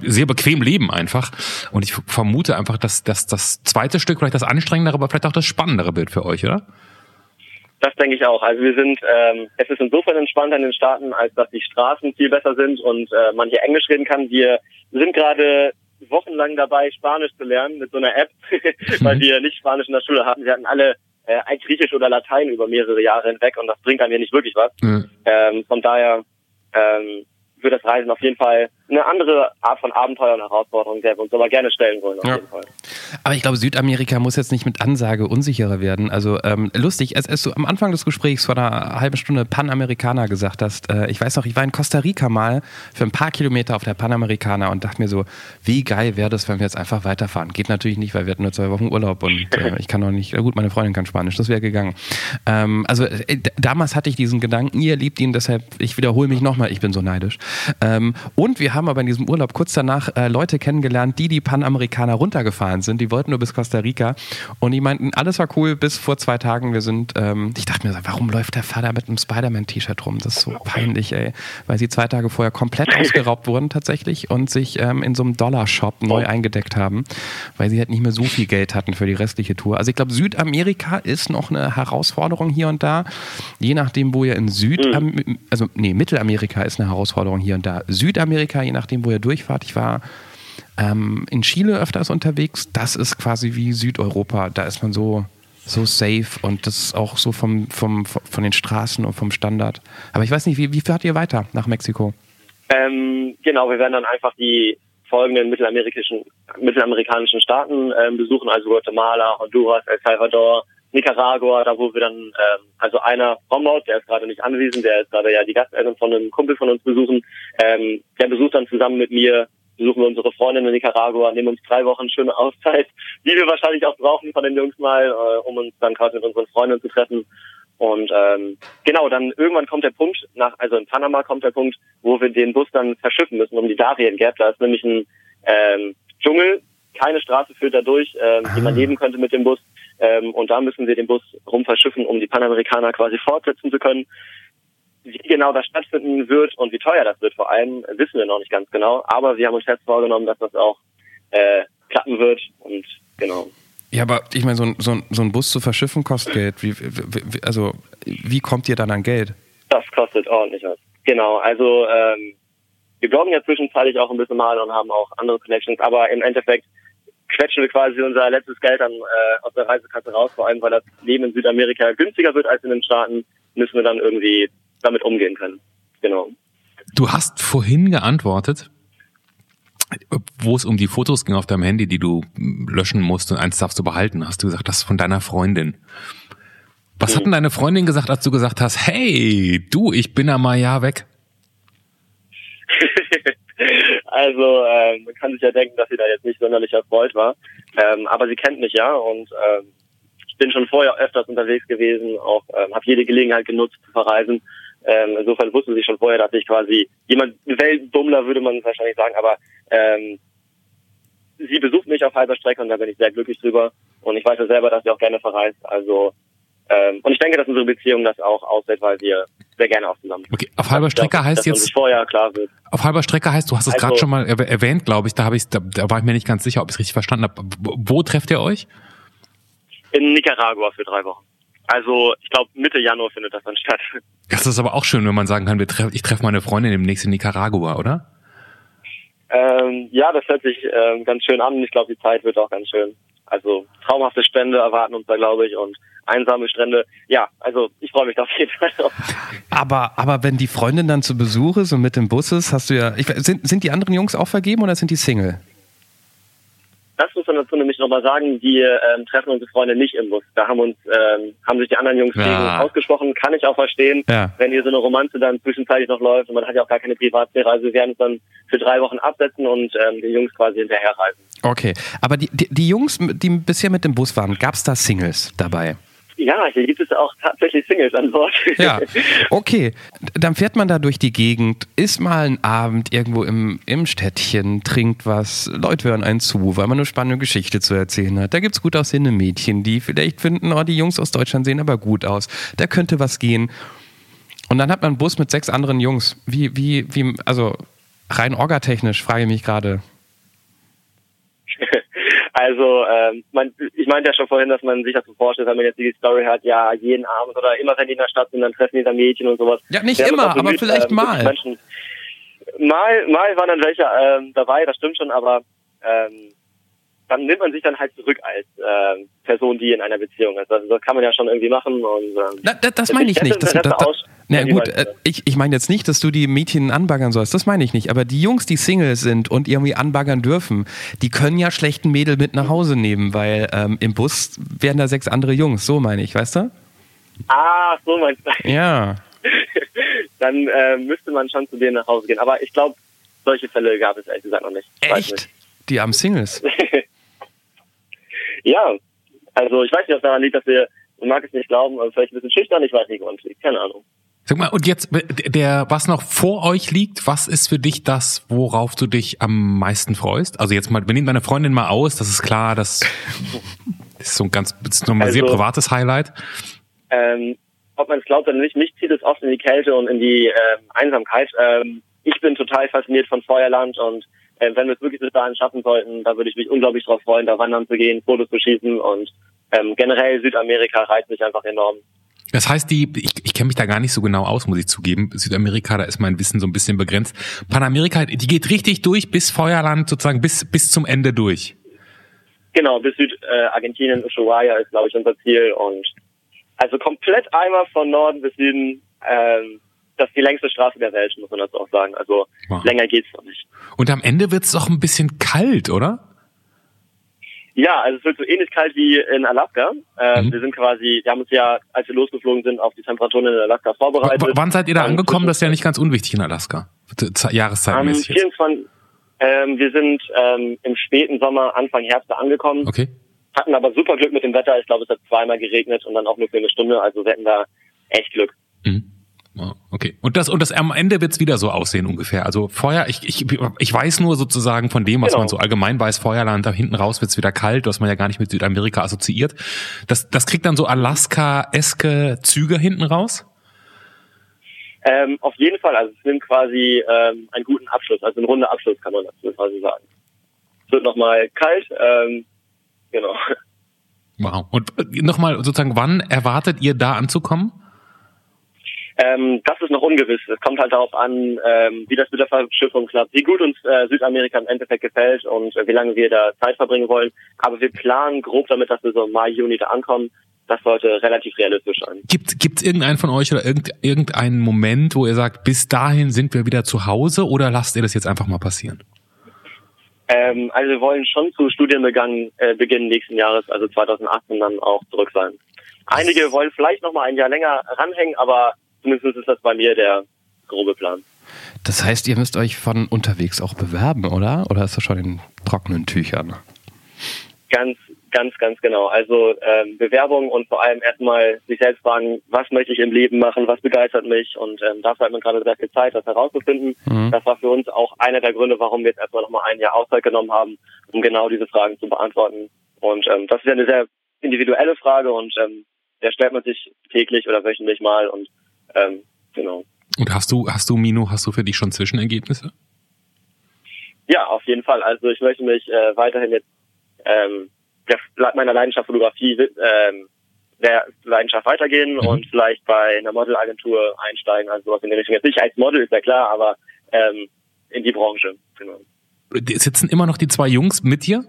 B: sehr bequem leben einfach. Und ich vermute einfach, dass, dass das zweite Stück vielleicht das anstrengendere, aber vielleicht auch das spannendere Bild für euch, oder?
D: Das denke ich auch. Also wir sind, ähm, es ist insofern entspannter in den Staaten, als dass die Straßen viel besser sind und äh, man hier Englisch reden kann. Wir sind gerade wochenlang dabei, Spanisch zu lernen mit so einer App, <laughs> weil wir nicht Spanisch in der Schule hatten. Wir hatten alle äh, Griechisch oder Latein über mehrere Jahre hinweg und das bringt einem hier nicht wirklich was. Mhm. Ähm, von daher ähm, wird das Reisen auf jeden Fall eine andere Art von Abenteuer und Herausforderung, der wir uns aber gerne stellen wollen. Auf ja. jeden Fall.
A: Aber ich glaube, Südamerika muss jetzt nicht mit Ansage unsicherer werden. Also ähm, lustig, als, als du am Anfang des Gesprächs vor einer halben Stunde Panamerikaner gesagt hast, äh, ich weiß noch, ich war in Costa Rica mal für ein paar Kilometer auf der Panamerikaner und dachte mir so, wie geil wäre das, wenn wir jetzt einfach weiterfahren. Geht natürlich nicht, weil wir hatten nur zwei Wochen Urlaub und äh, <laughs> ich kann noch nicht, gut, meine Freundin kann Spanisch, das wäre gegangen. Ähm, also äh, damals hatte ich diesen Gedanken, ihr liebt ihn, deshalb, ich wiederhole mich nochmal, ich bin so neidisch. Ähm, und wir haben aber in diesem Urlaub kurz danach äh, Leute kennengelernt, die die Panamerikaner runtergefahren sind. Die wollten nur bis Costa Rica und die meinten, alles war cool bis vor zwei Tagen. Wir sind, ähm, ich dachte mir, warum läuft der Vater mit einem Spider-Man-T-Shirt rum? Das ist so peinlich, ey. Weil sie zwei Tage vorher komplett <laughs> ausgeraubt wurden tatsächlich und sich ähm, in so einem Dollar-Shop neu eingedeckt haben, weil sie halt nicht mehr so viel Geld hatten für die restliche Tour. Also ich glaube, Südamerika ist noch eine Herausforderung hier und da. Je nachdem, wo ihr in Süd, mhm. also nee, Mittelamerika ist eine Herausforderung hier und da. Südamerika, je nachdem, wo ihr durchfahrt. Ich war ähm, in Chile öfters unterwegs. Das ist quasi wie Südeuropa. Da ist man so, so safe und das ist auch so vom, vom, von den Straßen und vom Standard. Aber ich weiß nicht, wie, wie fahrt ihr weiter nach Mexiko?
D: Ähm, genau, wir werden dann einfach die folgenden mittelamerikanischen, mittelamerikanischen Staaten ähm, besuchen, also Guatemala, Honduras, El Salvador, Nicaragua, da wo wir dann, ähm, also einer Rombaut, der ist gerade nicht anwesend, der ist gerade ja die Gasteltern von einem Kumpel von uns besuchen, ähm, der besucht dann zusammen mit mir, besuchen wir unsere Freundin in Nicaragua, nehmen uns drei Wochen schöne Auszeit, <laughs> die wir wahrscheinlich auch brauchen von den Jungs mal, äh, um uns dann quasi mit unseren Freunden zu treffen. Und ähm, genau, dann irgendwann kommt der Punkt, nach, also in Panama kommt der Punkt, wo wir den Bus dann verschiffen müssen um die Darien Gap. Da ist nämlich ein ähm, Dschungel, keine Straße führt da durch, ähm, die man leben ah. könnte mit dem Bus. Ähm, und da müssen wir den Bus rumverschiffen, um die Panamerikaner quasi fortsetzen zu können. Wie genau das stattfinden wird und wie teuer das wird vor allem, wissen wir noch nicht ganz genau. Aber wir haben uns fest vorgenommen, dass das auch äh, klappen wird und genau.
A: Ja, aber ich meine, so ein, so, ein, so ein Bus zu verschiffen kostet Geld. Wie, wie, also, wie kommt ihr dann an Geld?
D: Das kostet ordentlich was. Genau, also ähm, wir bloggen ja zwischenzeitlich auch ein bisschen mal und haben auch andere Connections, aber im Endeffekt quetschen wir quasi unser letztes Geld dann äh, aus der Reisekasse raus, vor allem weil das Leben in Südamerika günstiger wird als in den Staaten, müssen wir dann irgendwie damit umgehen können. Genau.
B: Du hast vorhin geantwortet, wo es um die Fotos ging auf deinem Handy, die du löschen musst und eins darfst du behalten, hast du gesagt, das ist von deiner Freundin. Was mhm. hat denn deine Freundin gesagt, als du gesagt hast, hey, du, ich bin einmal ja weg? <laughs> <laughs>
D: Also äh, man kann sich ja denken, dass sie da jetzt nicht sonderlich erfreut war. Ähm, aber sie kennt mich ja und ähm, ich bin schon vorher öfters unterwegs gewesen, auch ähm, habe jede Gelegenheit genutzt zu verreisen. Ähm, insofern wusste sie schon vorher, dass ich quasi jemand Weltbummler würde man wahrscheinlich sagen, aber ähm, sie besucht mich auf halber Strecke und da bin ich sehr glücklich drüber. Und ich weiß ja selber, dass sie auch gerne verreist. Also ähm, und ich denke, dass unsere Beziehung das auch aussieht, weil wir sehr gerne auch zusammen.
B: Okay, auf halber Strecke
D: dass,
B: heißt
D: dass
B: jetzt.
D: vorher klar wird.
B: Auf halber Strecke heißt, du hast es also, gerade schon mal erwähnt, glaube ich. Da habe ich, da, da war ich mir nicht ganz sicher, ob ich es richtig verstanden habe. Wo trefft ihr euch?
D: In Nicaragua für drei Wochen. Also ich glaube Mitte Januar findet das dann statt.
B: Das ist aber auch schön, wenn man sagen kann, wir treff, ich treffe meine Freundin demnächst in Nicaragua, oder?
D: Ähm, ja, das hört sich ähm, ganz schön an. Ich glaube, die Zeit wird auch ganz schön. Also traumhafte Stände erwarten uns da, glaube ich, und einsame Strände. Ja, also ich freue mich auf jeden Fall drauf.
A: Aber, aber wenn die Freundin dann zu Besuch ist und mit dem Bus ist, hast du ja. Ich, sind, sind die anderen Jungs auch vergeben oder sind die Single?
D: Das muss man dazu nämlich nochmal sagen, die ähm, treffen unsere Freunde nicht im Bus. Da haben uns, ähm, haben sich die anderen Jungs ja. ausgesprochen, kann ich auch verstehen, ja. wenn hier so eine Romanze dann zwischenzeitlich noch läuft und man hat ja auch gar keine Privatsphäre. Also wir werden uns dann für drei Wochen absetzen und ähm, die Jungs quasi hinterherreisen.
A: Okay, aber die, die, die Jungs, die bisher mit dem Bus waren, gab es da Singles dabei?
D: Ja, hier gibt es auch tatsächlich Singles an Bord.
A: Ja, <laughs> okay. Dann fährt man da durch die Gegend, ist mal ein Abend irgendwo im, im Städtchen, trinkt was, Leute hören einen zu, weil man eine spannende Geschichte zu erzählen hat. Da gibt es gut aussehende Mädchen, die vielleicht finden, oh, die Jungs aus Deutschland sehen aber gut aus. Da könnte was gehen. Und dann hat man einen Bus mit sechs anderen Jungs. Wie, wie, wie, also rein orgatechnisch frage ich mich gerade.
D: Also ähm, man, ich meinte ja schon vorhin, dass man sich das so vorstellt, wenn man jetzt die Story hat, ja, jeden Abend oder immer wenn die in der Stadt sind, dann treffen die da Mädchen und sowas.
A: Ja, nicht immer, aber vielleicht ähm, mal.
D: Mal, mal waren dann welche ähm, dabei, das stimmt schon, aber ähm, dann nimmt man sich dann halt zurück als äh, Person, die in einer Beziehung ist. Also das kann man ja schon irgendwie machen. Und, ähm,
A: Na, das, das meine ich nicht. Das, das, das, na gut, äh, ich, ich meine jetzt nicht, dass du die Mädchen anbaggern sollst. Das meine ich nicht. Aber die Jungs, die Single sind und irgendwie anbaggern dürfen, die können ja schlechten Mädel mit nach Hause nehmen, weil ähm, im Bus werden da sechs andere Jungs. So meine ich, weißt du?
D: Ah, so meinst du.
A: Ja. <laughs>
D: dann äh, müsste man schon zu denen nach Hause gehen. Aber ich glaube, solche Fälle gab es ehrlich gesagt noch nicht.
A: Echt? Nicht. Die armen Singles? <laughs>
D: Ja, also ich weiß nicht, was daran liegt, dass wir, man mag es nicht glauben, aber vielleicht ein bisschen schüchtern, ich weiß nicht, woran es liegt, keine Ahnung.
B: Sag mal, und jetzt, der, was noch vor euch liegt, was ist für dich das, worauf du dich am meisten freust? Also jetzt mal, wir nehmen deine Freundin mal aus, das ist klar, das ist so ein ganz, das ist nochmal also, sehr privates Highlight.
D: Ähm, ob man es glaubt oder nicht, mich zieht es oft in die Kälte und in die ähm, Einsamkeit. Ähm, ich bin total fasziniert von Feuerland und äh, wenn wir es wirklich bis dahin schaffen sollten, da würde ich mich unglaublich drauf freuen, da wandern zu gehen, Fotos zu schießen und ähm, generell Südamerika reizt mich einfach enorm.
B: Das heißt, die, ich, ich kenne mich da gar nicht so genau aus, muss ich zugeben. Südamerika, da ist mein Wissen so ein bisschen begrenzt. Panamerika, die geht richtig durch bis Feuerland, sozusagen bis, bis zum Ende durch.
D: Genau, bis Südargentinien, äh, Ushuaia ist, glaube ich, unser Ziel. Und also komplett einmal von Norden bis Süden ähm, das ist die längste Straße der Welt, muss man das auch sagen. Also wow. länger geht's noch nicht.
B: Und am Ende wird's doch ein bisschen kalt, oder?
D: Ja, also es wird so ähnlich kalt wie in Alaska. Äh, mhm. Wir sind quasi, wir haben uns ja, als wir losgeflogen sind, auf die Temperaturen in Alaska vorbereitet. W
B: wann seid ihr da angekommen? Das ist ja nicht ganz unwichtig in Alaska. Jahreszeitmäßig.
D: Am 24, ähm, wir sind ähm, im späten Sommer, Anfang Herbst angekommen.
B: Okay.
D: Hatten aber super Glück mit dem Wetter. Ich glaube, es hat zweimal geregnet und dann auch nur für eine Stunde. Also wir hatten da echt Glück. Mhm.
B: Okay. Und das, und das am Ende wird's wieder so aussehen ungefähr. Also Feuer, ich, ich, ich weiß nur sozusagen von dem, was genau. man so allgemein weiß, Feuerland, da hinten raus wird's wieder kalt, was man ja gar nicht mit Südamerika assoziiert. Das, das kriegt dann so Alaska-eske Züge hinten raus?
D: Ähm, auf jeden Fall, also es nimmt quasi ähm, einen guten Abschluss, also einen runden Abschluss kann man dazu quasi sagen. Es wird nochmal kalt, ähm, genau.
B: Wow. Und äh, nochmal sozusagen, wann erwartet ihr da anzukommen?
D: Ähm, das ist noch ungewiss. Es kommt halt darauf an, ähm, wie das mit der Verschiffung klappt, wie gut uns äh, Südamerika im Endeffekt gefällt und äh, wie lange wir da Zeit verbringen wollen. Aber wir planen grob damit, dass wir so im Mai, Juni da ankommen. Das sollte relativ realistisch sein.
B: Gibt es irgendeinen von euch oder irgend, irgendeinen Moment, wo ihr sagt, bis dahin sind wir wieder zu Hause oder lasst ihr das jetzt einfach mal passieren?
D: Ähm, also wir wollen schon zu Studienbeginn äh, Beginn nächsten Jahres, also 2018, dann auch zurück sein. Einige wollen vielleicht noch mal ein Jahr länger ranhängen, aber Zumindest ist das bei mir der grobe Plan.
A: Das heißt, ihr müsst euch von unterwegs auch bewerben, oder? Oder ist das schon in trockenen Tüchern?
D: Ganz, ganz, ganz genau. Also ähm, Bewerbung und vor allem erstmal sich selbst fragen, was möchte ich im Leben machen, was begeistert mich und ähm, dafür hat man gerade sehr viel Zeit, das herauszufinden. Mhm. Das war für uns auch einer der Gründe, warum wir jetzt erstmal nochmal ein Jahr Auszeit genommen haben, um genau diese Fragen zu beantworten. Und ähm, das ist ja eine sehr individuelle Frage und ähm, der stellt man sich täglich oder wöchentlich mal und ähm, genau.
B: Und hast du, hast du, Mino, hast du für dich schon Zwischenergebnisse?
D: Ja, auf jeden Fall. Also ich möchte mich äh, weiterhin jetzt ähm, der, meiner Leidenschaft Fotografie ähm, der Leidenschaft weitergehen mhm. und vielleicht bei einer Modelagentur einsteigen, also sowas in der Richtung. Jetzt nicht als Model, ist ja klar, aber ähm, in die Branche. Genau.
B: Sitzen immer noch die zwei Jungs mit dir?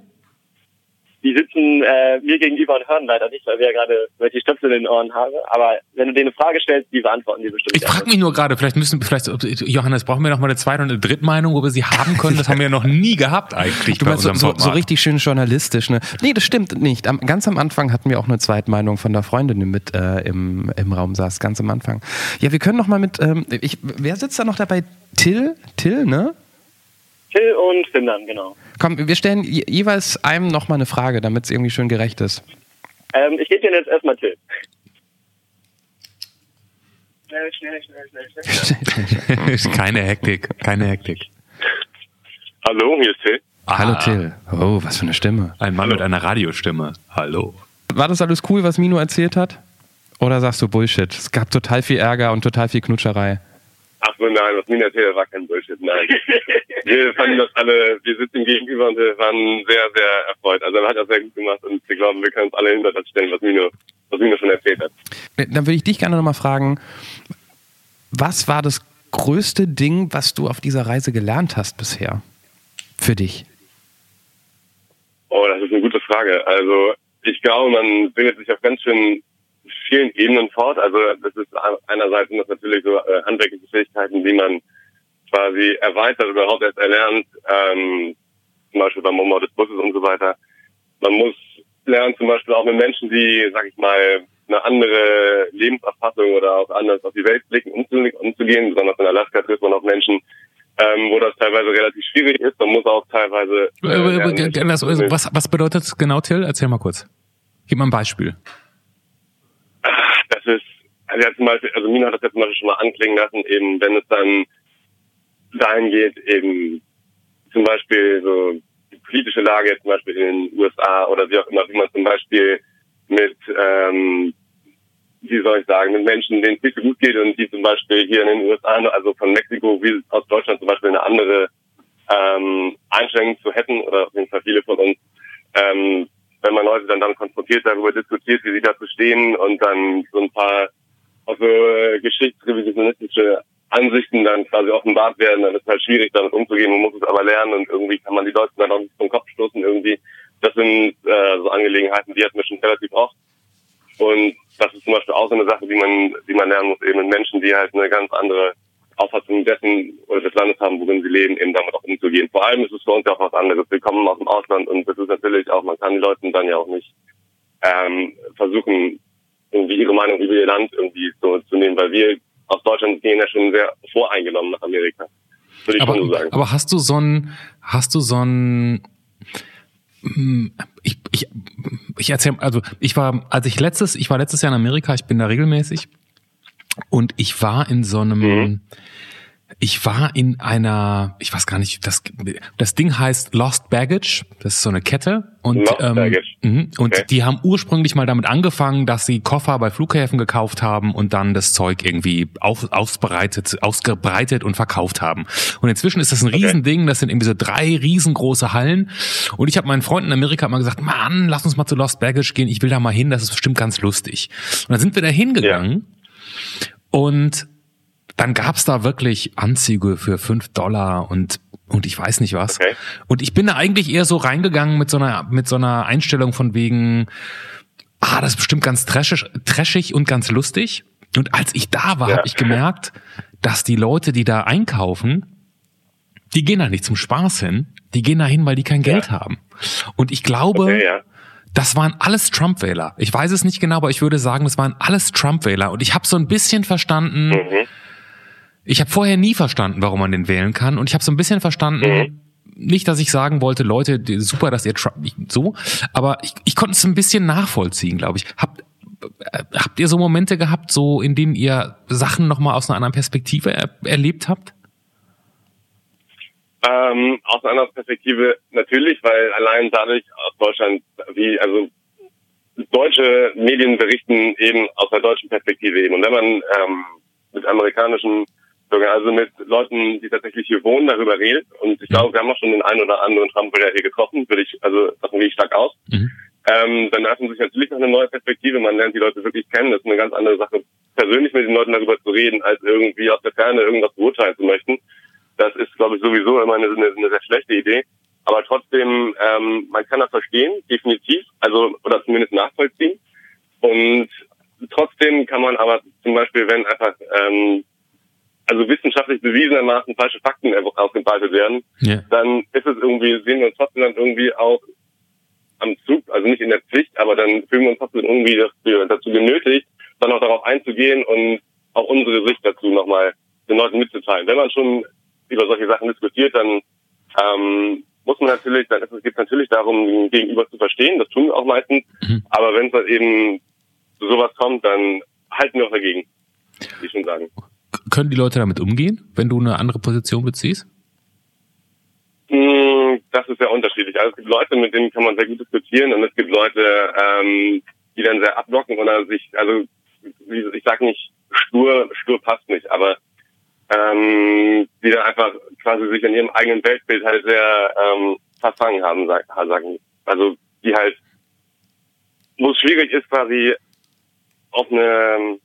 D: Die sitzen äh, mir gegenüber und hören leider nicht, weil wir ja gerade welche Stöpsel in den Ohren haben. Aber wenn du denen eine Frage stellst, die beantworten die bestimmt.
B: Ich frage mich nur gerade, vielleicht müssen, vielleicht, Johannes, brauchen wir noch mal eine zweite und eine dritte Meinung, wo wir sie haben können? Das haben wir ja noch nie gehabt eigentlich.
A: Du meinst so, so, so, richtig schön journalistisch, ne? Nee, das stimmt nicht. Am, ganz am Anfang hatten wir auch eine Zweitmeinung von der Freundin, die mit äh, im, im Raum saß, ganz am Anfang. Ja, wir können noch mal mit, ähm, ich, wer sitzt da noch dabei? Till? Till, ne?
D: Till und Finnland, genau.
A: Komm, wir stellen jeweils einem nochmal eine Frage, damit es irgendwie schön gerecht ist.
D: Ähm, ich gebe dir jetzt erstmal Till. Schnell, schnell,
B: schnell, schnell. <laughs> keine Hektik, keine Hektik.
E: Hallo, hier ist Till.
A: Ah. Hallo Till. Oh, was für eine Stimme.
B: Ein Mann Hallo. mit einer Radiostimme. Hallo.
A: War das alles cool, was Mino erzählt hat? Oder sagst du Bullshit? Es gab total viel Ärger und total viel Knutscherei.
E: Ach so, nein, was Mino erzählt war kein Bullshit, nein. <laughs> wir fanden das alle, wir sitzen gegenüber und wir waren sehr, sehr erfreut. Also er hat das sehr gut gemacht und wir glauben, wir können uns alle hinter das stellen, was Mino, was Mino schon erzählt hat.
A: Äh, dann würde ich dich gerne nochmal fragen, was war das größte Ding, was du auf dieser Reise gelernt hast bisher? Für dich?
E: Oh, das ist eine gute Frage. Also ich glaube, man bildet sich auf ganz schön vielen Ebenen fort. Also das ist einerseits sind das natürlich so äh, handwerkliche Fähigkeiten, die man quasi erweitert oder überhaupt erst erlernt, ähm, zum Beispiel beim Umbau des Busses und so weiter. Man muss lernen zum Beispiel auch mit Menschen, die, sag ich mal, eine andere Lebenserfassung oder auch anders auf die Welt blicken, umzugehen. Besonders in Alaska trifft man auf Menschen, ähm, wo das teilweise relativ schwierig ist. Man muss auch teilweise. Äh,
B: lernen, was, was bedeutet das genau, Till? Erzähl mal kurz. Gib mal ein Beispiel.
E: Das ist, also, ja, zum Beispiel, also Mina hat das jetzt zum Beispiel schon mal anklingen lassen, eben wenn es dann dahin geht, eben zum Beispiel so die politische Lage jetzt zum Beispiel in den USA oder wie auch immer, wie man zum Beispiel mit, ähm, wie soll ich sagen, mit Menschen, denen es nicht so gut geht und die zum Beispiel hier in den USA, also von Mexiko wie aus Deutschland zum Beispiel eine andere ähm, Einstellung zu hätten oder auf jeden Fall viele von uns, ähm, wenn man Leute dann dann konfrontiert, darüber diskutiert, wie sie dazu stehen und dann so ein paar auch so äh, geschichtsrevisionistische Ansichten dann quasi offenbart werden, dann ist es halt schwierig, damit umzugehen. Man muss es aber lernen und irgendwie kann man die Leute dann auch nicht vom Kopf stoßen irgendwie. Das sind äh, so Angelegenheiten, die hatten wir schon relativ oft. Und das ist zum Beispiel auch so eine Sache, die man, die man lernen muss, eben mit Menschen, die halt eine ganz andere Auffassung dessen oder des Landes haben, worin sie leben, eben damit auch umzugehen. Vor allem ist es für uns ja auch was anderes. Wir kommen aus dem Ausland und das ist natürlich auch, man kann die Leuten dann ja auch nicht ähm, versuchen, irgendwie ihre Meinung über ihr Land irgendwie so zu nehmen, weil wir aus Deutschland gehen ja schon sehr voreingenommen nach Amerika. Würde ich
B: aber,
E: schon so sagen.
B: Aber hast du so ein, hast du so ein, hm, ich, ich, ich erzähl, also ich war, als ich letztes, ich war letztes Jahr in Amerika, ich bin da regelmäßig und ich war in so einem, mhm ich war in einer, ich weiß gar nicht, das, das Ding heißt Lost Baggage, das ist so eine Kette und, Lost ähm, Baggage. Mh, und okay. die haben ursprünglich mal damit angefangen, dass sie Koffer bei Flughäfen gekauft haben und dann das Zeug irgendwie auf, ausbreitet, ausgebreitet und verkauft haben. Und inzwischen ist das ein okay. Riesending, das sind irgendwie so drei riesengroße Hallen und ich habe meinen Freunden in Amerika mal gesagt, Mann, lass uns mal zu Lost Baggage gehen, ich will da mal hin, das ist bestimmt ganz lustig. Und dann sind wir da hingegangen ja. und dann gab's da wirklich Anzüge für fünf Dollar und und ich weiß nicht was. Okay. Und ich bin da eigentlich eher so reingegangen mit so einer mit so einer Einstellung von wegen, ah, das ist bestimmt ganz trashig, trashig und ganz lustig. Und als ich da war, ja. habe ich gemerkt, dass die Leute, die da einkaufen, die gehen da nicht zum Spaß hin, die gehen da hin, weil die kein Geld ja. haben. Und ich glaube, okay, ja. das waren alles Trump-Wähler. Ich weiß es nicht genau, aber ich würde sagen, das waren alles Trump-Wähler. Und ich habe so ein bisschen verstanden, mhm ich habe vorher nie verstanden, warum man den wählen kann. Und ich habe so ein bisschen verstanden, mhm. nicht, dass ich sagen wollte, Leute, super, dass ihr Trump so, aber ich, ich konnte es ein bisschen nachvollziehen, glaube ich. Habt, äh, habt ihr so Momente gehabt, so in denen ihr Sachen nochmal aus einer anderen Perspektive er, erlebt habt?
E: Ähm, aus einer anderen Perspektive natürlich, weil allein dadurch aus Deutschland, wie, also deutsche Medien berichten eben aus der deutschen Perspektive eben. Und wenn man ähm, mit amerikanischen sogar also mit Leuten, die tatsächlich hier wohnen, darüber redet. Und ich glaube, wir haben auch schon den einen oder anderen Trump-Wähler hier getroffen, würde ich, also davon gehe ich stark aus. Mhm. Ähm, dann öffnet sich natürlich noch eine neue Perspektive. Man lernt die Leute wirklich kennen. Das ist eine ganz andere Sache, persönlich mit den Leuten darüber zu reden, als irgendwie aus der Ferne irgendwas beurteilen zu möchten. Das ist, glaube ich, sowieso immer eine, eine, eine sehr schlechte Idee. Aber trotzdem, ähm, man kann das verstehen, definitiv, also oder zumindest nachvollziehen. Und trotzdem kann man aber zum Beispiel, wenn einfach ähm, also wissenschaftlich bewiesenermaßen falsche Fakten ausgebreitet werden, yeah. dann ist es irgendwie, sehen wir uns trotzdem dann irgendwie auch am Zug, also nicht in der Pflicht, aber dann fühlen wir uns trotzdem irgendwie dazu, dazu genötigt, dann auch darauf einzugehen und auch unsere Sicht dazu nochmal den Leuten mitzuteilen. Wenn man schon über solche Sachen diskutiert, dann ähm, muss man natürlich, dann ist, es geht natürlich darum, Gegenüber zu verstehen, das tun wir auch meistens, mhm. aber wenn es dann eben zu sowas kommt, dann halten wir auch dagegen, wie ich schon sagen.
B: Können die Leute damit umgehen, wenn du eine andere Position beziehst?
E: Hm, das ist sehr unterschiedlich. Also es gibt Leute, mit denen kann man sehr gut diskutieren und es gibt Leute, ähm, die dann sehr ablocken oder sich, also ich sag nicht stur, stur passt nicht, aber ähm, die dann einfach quasi sich in ihrem eigenen Weltbild halt sehr ähm, verfangen haben, sagen. Also die halt, wo es schwierig ist, quasi auf eine,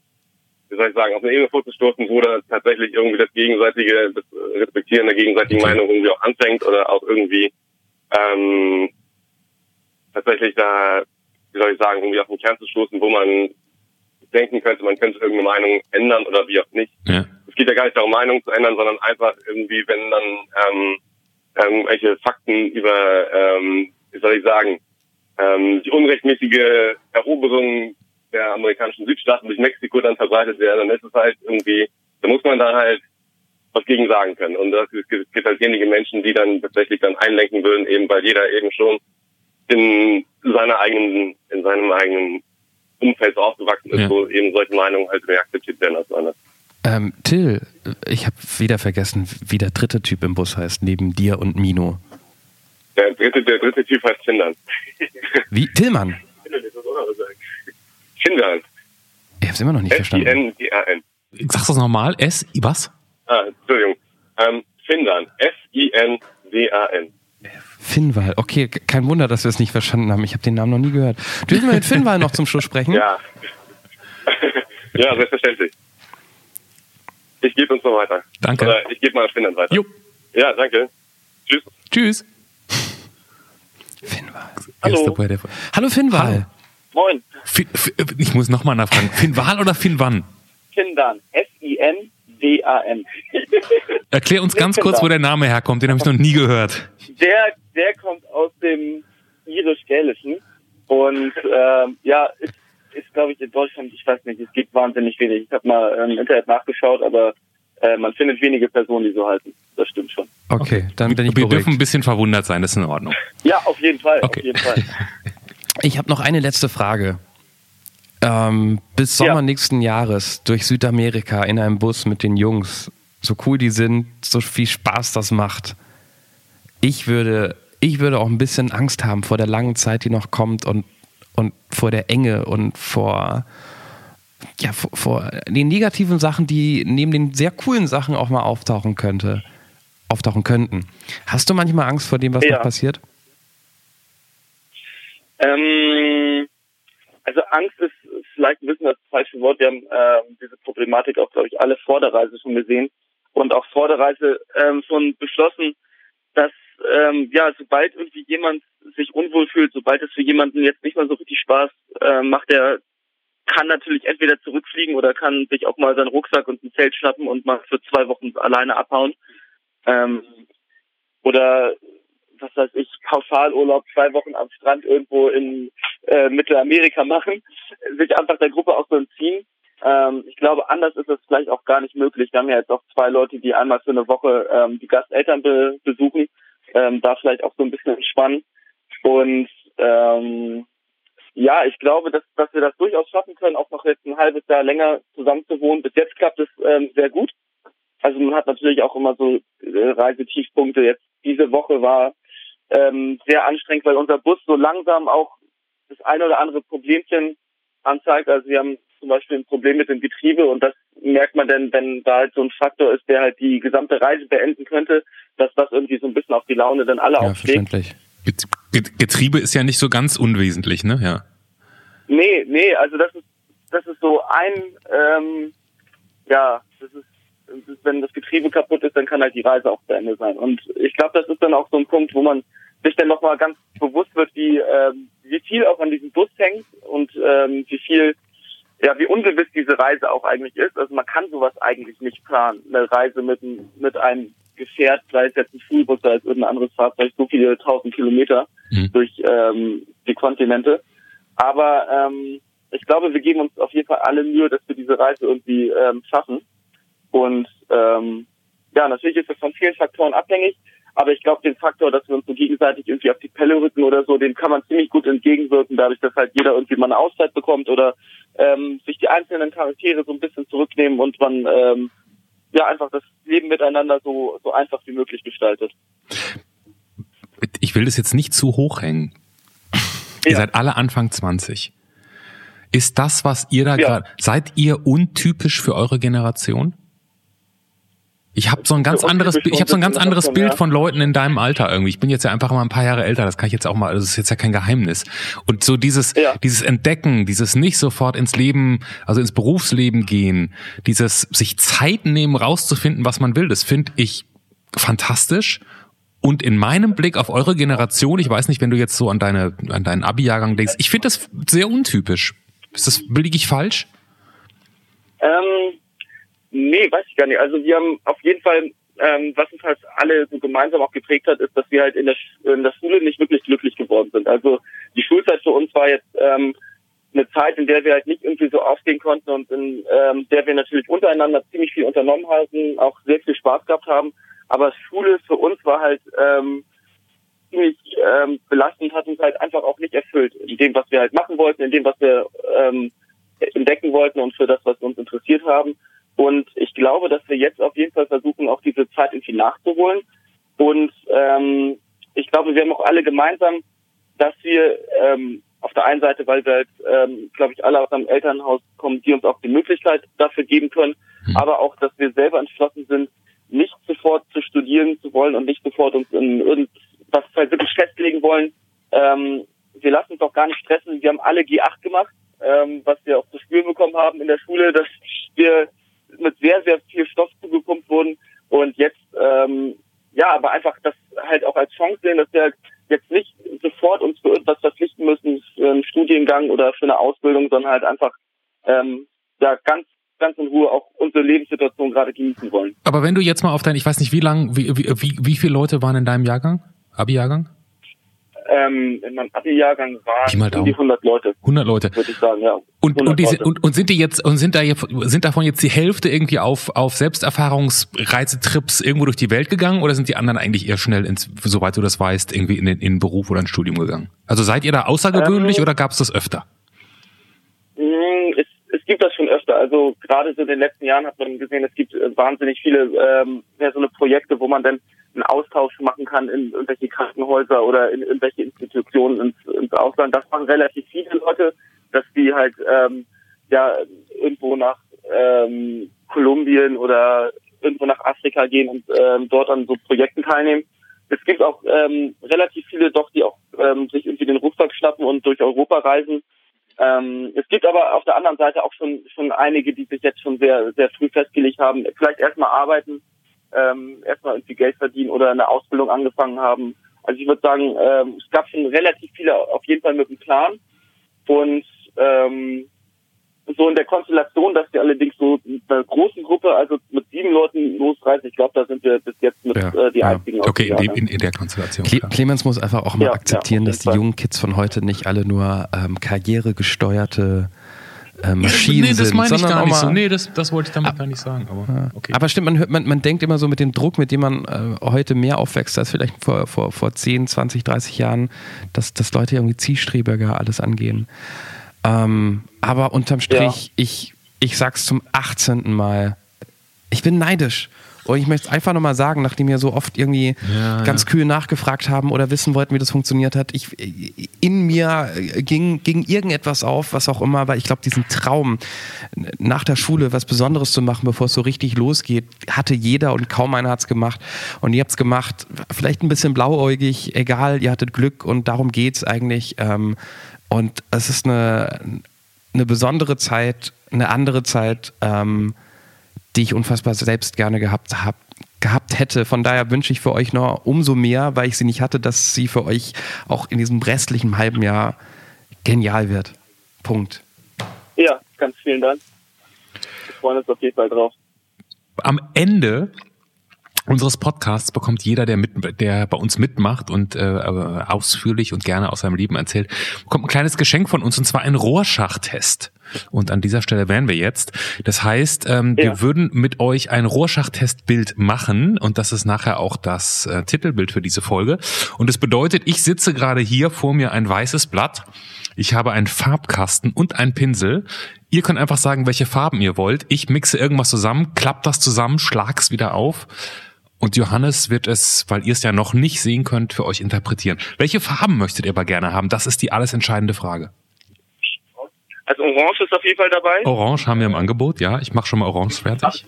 E: wie soll ich sagen, auf eine Ebene vorzustoßen, wo da tatsächlich irgendwie das gegenseitige, das Respektieren der gegenseitigen Meinung irgendwie auch anfängt oder auch irgendwie ähm, tatsächlich da, wie soll ich sagen, irgendwie auf den Kern zu stoßen, wo man denken könnte, man könnte irgendeine Meinung ändern oder wie auch nicht. Ja. Es geht ja gar nicht darum, Meinung zu ändern, sondern einfach irgendwie, wenn dann ähm, irgendwelche Fakten über, ähm, wie soll ich sagen, ähm, die unrechtmäßige Eroberung der amerikanischen Südstaaten durch Mexiko dann verbreitet werden, dann ist es halt irgendwie, da muss man da halt was gegen sagen können. Und das gibt halt wenige Menschen, die dann tatsächlich dann einlenken würden, eben weil jeder eben schon in seiner eigenen, in seinem eigenen Umfeld aufgewachsen ist, ja. wo eben solche Meinungen halt mehr akzeptiert werden als andere.
A: Ähm, Till, ich habe wieder vergessen, wie der dritte Typ im Bus heißt, neben dir und Mino.
E: Der dritte, der dritte Typ heißt Tindern.
A: Wie? Tillmann? <laughs>
E: Tindern.
A: Ich hab's immer noch nicht verstanden.
E: S-I-N-D-A-N.
B: Sagst du das nochmal? S, was?
E: Ah, Entschuldigung. Ähm, Findern. S-I-N-D-A-N.
A: Finnwal. Okay, kein Wunder, dass wir es nicht verstanden haben. Ich habe den Namen noch nie gehört. Dürfen wir mit <laughs> Finnwal noch zum Schluss sprechen?
E: Ja. <laughs> ja, selbstverständlich. Ich gebe uns noch weiter.
B: Danke.
E: Oder ich gebe mal Finnern weiter.
B: Jo.
E: Ja, danke. Tschüss.
B: Tschüss.
A: Finnwal.
E: Hallo.
A: Hallo Finnwal.
E: Moin.
B: Fin, ich muss nochmal nachfragen. Finnwal oder Finnwan?
E: Findan. S-I-N-D-A-N.
B: Erklär uns ganz kurz, wo der Name herkommt. Den habe ich noch nie gehört.
F: Der, der kommt aus dem irisch-gälischen und ähm, ja, ist, ist glaube ich in Deutschland, ich weiß nicht, es gibt wahnsinnig wenig. Ich habe mal im Internet nachgeschaut, aber äh, man findet wenige Personen, die so halten. Das stimmt schon.
A: Okay, dann bin ich
B: Wir
A: beruhigt.
B: dürfen ein bisschen verwundert sein, das ist in Ordnung.
F: Ja, auf jeden Fall.
B: Okay.
F: Auf jeden Fall. <laughs>
A: Ich habe noch eine letzte Frage. Ähm, bis Sommer ja. nächsten Jahres durch Südamerika in einem Bus mit den Jungs, so cool die sind, so viel Spaß das macht. Ich würde, ich würde auch ein bisschen Angst haben vor der langen Zeit, die noch kommt und, und vor der Enge und vor, ja, vor, vor den negativen Sachen, die neben den sehr coolen Sachen auch mal auftauchen könnte, auftauchen könnten. Hast du manchmal Angst vor dem, was ja. noch passiert?
F: Ähm, also Angst ist vielleicht ein bisschen das falsche Wort. Wir haben äh, diese Problematik auch, glaube ich, alle vor der Reise schon gesehen und auch vor der Reise ähm, schon beschlossen, dass ähm, ja, sobald irgendwie jemand sich unwohl fühlt, sobald es für jemanden jetzt nicht mehr so richtig Spaß äh, macht, der kann natürlich entweder zurückfliegen oder kann sich auch mal seinen Rucksack und ein Zelt schnappen und mal für zwei Wochen alleine abhauen. Ähm, oder was weiß ich, Pauschalurlaub, zwei Wochen am Strand irgendwo in äh, Mittelamerika machen, sich einfach der Gruppe auch so entziehen. Ähm, ich glaube, anders ist es vielleicht auch gar nicht möglich. Wir haben ja jetzt auch zwei Leute, die einmal für eine Woche ähm, die Gasteltern be besuchen, ähm, da vielleicht auch so ein bisschen entspannen. Und ähm, ja, ich glaube, dass, dass wir das durchaus schaffen können, auch noch jetzt ein halbes Jahr länger zusammen zu wohnen. Bis jetzt klappt es ähm, sehr gut. Also man hat natürlich auch immer so äh, Reisetiefpunkte. Jetzt diese Woche war ähm, sehr anstrengend, weil unser Bus so langsam auch das eine oder andere Problemchen anzeigt. Also wir haben zum Beispiel ein Problem mit dem Getriebe und das merkt man dann, wenn da halt so ein Faktor ist, der halt die gesamte Reise beenden könnte, dass das irgendwie so ein bisschen auf die Laune dann alle ja, aufschlägt.
B: Getriebe ist ja nicht so ganz unwesentlich, ne? Ja.
F: Nee, nee, also das ist das ist so ein ähm, ja, wenn das Getriebe kaputt ist, dann kann halt die Reise auch zu Ende sein. Und ich glaube, das ist dann auch so ein Punkt, wo man sich dann nochmal ganz bewusst wird, wie, ähm, wie viel auch an diesem Bus hängt und ähm, wie viel, ja, wie ungewiss diese Reise auch eigentlich ist. Also man kann sowas eigentlich nicht planen. Eine Reise mit, mit einem Gefährt, sei es jetzt ein Schulbus oder irgendein anderes Fahrzeug, so viele tausend Kilometer mhm. durch ähm, die Kontinente. Aber ähm, ich glaube, wir geben uns auf jeden Fall alle Mühe, dass wir diese Reise irgendwie ähm, schaffen. Und ähm, ja, natürlich ist es von vielen Faktoren abhängig. Aber ich glaube, den Faktor, dass wir uns so gegenseitig irgendwie auf die Pelle rücken oder so, den kann man ziemlich gut entgegenwirken, dadurch, dass halt jeder irgendwie mal eine Auszeit bekommt oder ähm, sich die einzelnen Charaktere so ein bisschen zurücknehmen und man ähm, ja einfach das Leben miteinander so, so einfach wie möglich gestaltet.
B: Ich will das jetzt nicht zu hoch hängen. Ja. Ihr seid alle Anfang 20. Ist das, was ihr da ja. gerade, seid ihr untypisch für eure Generation? Ich habe so ein ganz anderes, ich habe so ein ganz anderes Bild von Leuten in deinem Alter irgendwie. Ich bin jetzt ja einfach mal ein paar Jahre älter, das kann ich jetzt auch mal, das ist jetzt ja kein Geheimnis. Und so dieses, ja. dieses Entdecken, dieses nicht sofort ins Leben, also ins Berufsleben gehen, dieses sich Zeit nehmen, rauszufinden, was man will, das finde ich fantastisch. Und in meinem Blick auf eure Generation, ich weiß nicht, wenn du jetzt so an deine, an deinen Abi-Jahrgang denkst, ich finde das sehr untypisch. Ist das, billig ich falsch?
F: Ähm Nee, weiß ich gar nicht. Also wir haben auf jeden Fall, ähm, was uns halt alle so gemeinsam auch geprägt hat, ist, dass wir halt in der, in der Schule nicht wirklich glücklich geworden sind. Also die Schulzeit für uns war jetzt ähm, eine Zeit, in der wir halt nicht irgendwie so aufgehen konnten und in ähm, der wir natürlich untereinander ziemlich viel unternommen haben, auch sehr viel Spaß gehabt haben. Aber Schule für uns war halt ähm, ziemlich ähm, belastend, hat uns halt einfach auch nicht erfüllt in dem, was wir halt machen wollten, in dem, was wir ähm, entdecken wollten und für das, was uns interessiert haben. Und ich glaube, dass wir jetzt auf jeden Fall versuchen, auch diese Zeit irgendwie nachzuholen. Und ähm, ich glaube, wir haben auch alle gemeinsam, dass wir ähm, auf der einen Seite, weil wir halt, ähm, glaube ich, alle aus einem Elternhaus kommen, die uns auch die Möglichkeit dafür geben können, mhm. aber auch, dass wir selber entschlossen sind, nicht sofort zu studieren zu wollen und nicht sofort uns in irgendwas halt wirklich festlegen wollen. Ähm, wir lassen uns auch gar nicht stressen. Wir haben alle G8 gemacht, ähm, was wir auch zu spüren bekommen haben in der Schule, dass wir mit sehr, sehr viel Stoff zugepumpt wurden und jetzt, ähm, ja, aber einfach das halt auch als Chance sehen, dass wir jetzt nicht sofort uns für irgendwas verpflichten müssen, für einen Studiengang oder für eine Ausbildung, sondern halt einfach, ähm, ja, ganz ganz in Ruhe auch unsere Lebenssituation gerade genießen wollen.
B: Aber wenn du jetzt mal auf dein, ich weiß nicht, wie lang, wie, wie, wie, wie viele Leute waren in deinem Jahrgang? Abi-Jahrgang?
F: Ähm, in meinem Abi-Jahrgang waren um die 100 Leute.
B: 100 Leute.
F: Würde ich sagen, ja.
B: Und, und, diese, und, und sind die jetzt, und sind da sind davon jetzt die Hälfte irgendwie auf, auf Selbsterfahrungsreisetrips irgendwo durch die Welt gegangen oder sind die anderen eigentlich eher schnell ins, soweit du das weißt, irgendwie in den, in den Beruf oder ein Studium gegangen? Also seid ihr da außergewöhnlich ähm, oder gab es das öfter?
F: Mm, es, es gibt das schon öfter. Also gerade so in den letzten Jahren hat man gesehen, es gibt äh, wahnsinnig viele ähm, ja, so eine Projekte, wo man dann einen Austausch machen kann in irgendwelche Krankenhäuser oder in irgendwelche Institutionen ins, ins Ausland. Das machen relativ viele Leute, dass die halt ähm, ja irgendwo nach ähm, Kolumbien oder irgendwo nach Afrika gehen und ähm, dort an so Projekten teilnehmen. Es gibt auch ähm, relativ viele doch, die auch ähm, sich irgendwie den Rucksack schnappen und durch Europa reisen. Ähm, es gibt aber auf der anderen Seite auch schon schon einige, die sich jetzt schon sehr sehr früh festgelegt haben, vielleicht erstmal arbeiten ähm, erstmal irgendwie Geld verdienen oder eine Ausbildung angefangen haben. Also ich würde sagen, ähm, es gab schon relativ viele auf jeden Fall mit einem Plan. Und ähm, so in der Konstellation, dass wir allerdings so mit einer großen Gruppe, also mit sieben Leuten losreisen, ich glaube, da sind wir bis jetzt mit ja, äh, die ja. einzigen.
B: Okay, in, in, in, der Konstellation.
A: Cle Clemens muss einfach auch mal ja, akzeptieren, dass die jungen Kids von heute nicht alle nur ähm, karrieregesteuerte äh, Maschinen nee, das
B: meine
A: ich
B: gar nicht so. Nee, das, das wollte ich damit gar nicht sagen. Aber,
A: okay. aber stimmt, man, hört, man, man denkt immer so mit dem Druck, mit dem man äh, heute mehr aufwächst als vielleicht vor, vor, vor 10, 20, 30 Jahren, dass, dass Leute irgendwie zielstrebiger alles angehen. Ähm, aber unterm Strich, ja. ich, ich sag's zum 18. Mal, ich bin neidisch. Und ich möchte es einfach nochmal sagen, nachdem wir so oft irgendwie ja, ganz ja. kühl nachgefragt haben oder wissen wollten, wie das funktioniert hat. Ich, in mir ging, ging irgendetwas auf, was auch immer, aber ich glaube, diesen Traum, nach der Schule was Besonderes zu machen, bevor es so richtig losgeht, hatte jeder und kaum einer hat es gemacht. Und ihr habt es gemacht, vielleicht ein bisschen blauäugig, egal, ihr hattet Glück und darum geht es eigentlich. Ähm, und es ist eine, eine besondere Zeit, eine andere Zeit. Ähm, die ich unfassbar selbst gerne gehabt habe, gehabt hätte. Von daher wünsche ich für euch noch umso mehr, weil ich sie nicht hatte, dass sie für euch auch in diesem restlichen halben Jahr genial wird. Punkt.
F: Ja, ganz vielen Dank. Wir freuen uns auf jeden Fall drauf.
B: Am Ende unseres Podcasts bekommt jeder, der, mit, der bei uns mitmacht und äh, ausführlich und gerne aus seinem Leben erzählt, bekommt ein kleines Geschenk von uns und zwar ein Rohrschachttest. Und an dieser Stelle wären wir jetzt. Das heißt, ähm, ja. wir würden mit euch ein Rohrschachttestbild machen und das ist nachher auch das äh, Titelbild für diese Folge. Und es bedeutet, ich sitze gerade hier vor mir ein weißes Blatt. Ich habe einen Farbkasten und einen Pinsel. Ihr könnt einfach sagen, welche Farben ihr wollt. Ich mixe irgendwas zusammen, klapp das zusammen, schlag's wieder auf und Johannes wird es, weil ihr es ja noch nicht sehen könnt, für euch interpretieren. Welche Farben möchtet ihr aber gerne haben? Das ist die alles entscheidende Frage.
F: Also Orange ist auf jeden Fall dabei.
B: Orange haben wir im Angebot, ja. Ich mache schon mal Orange fertig.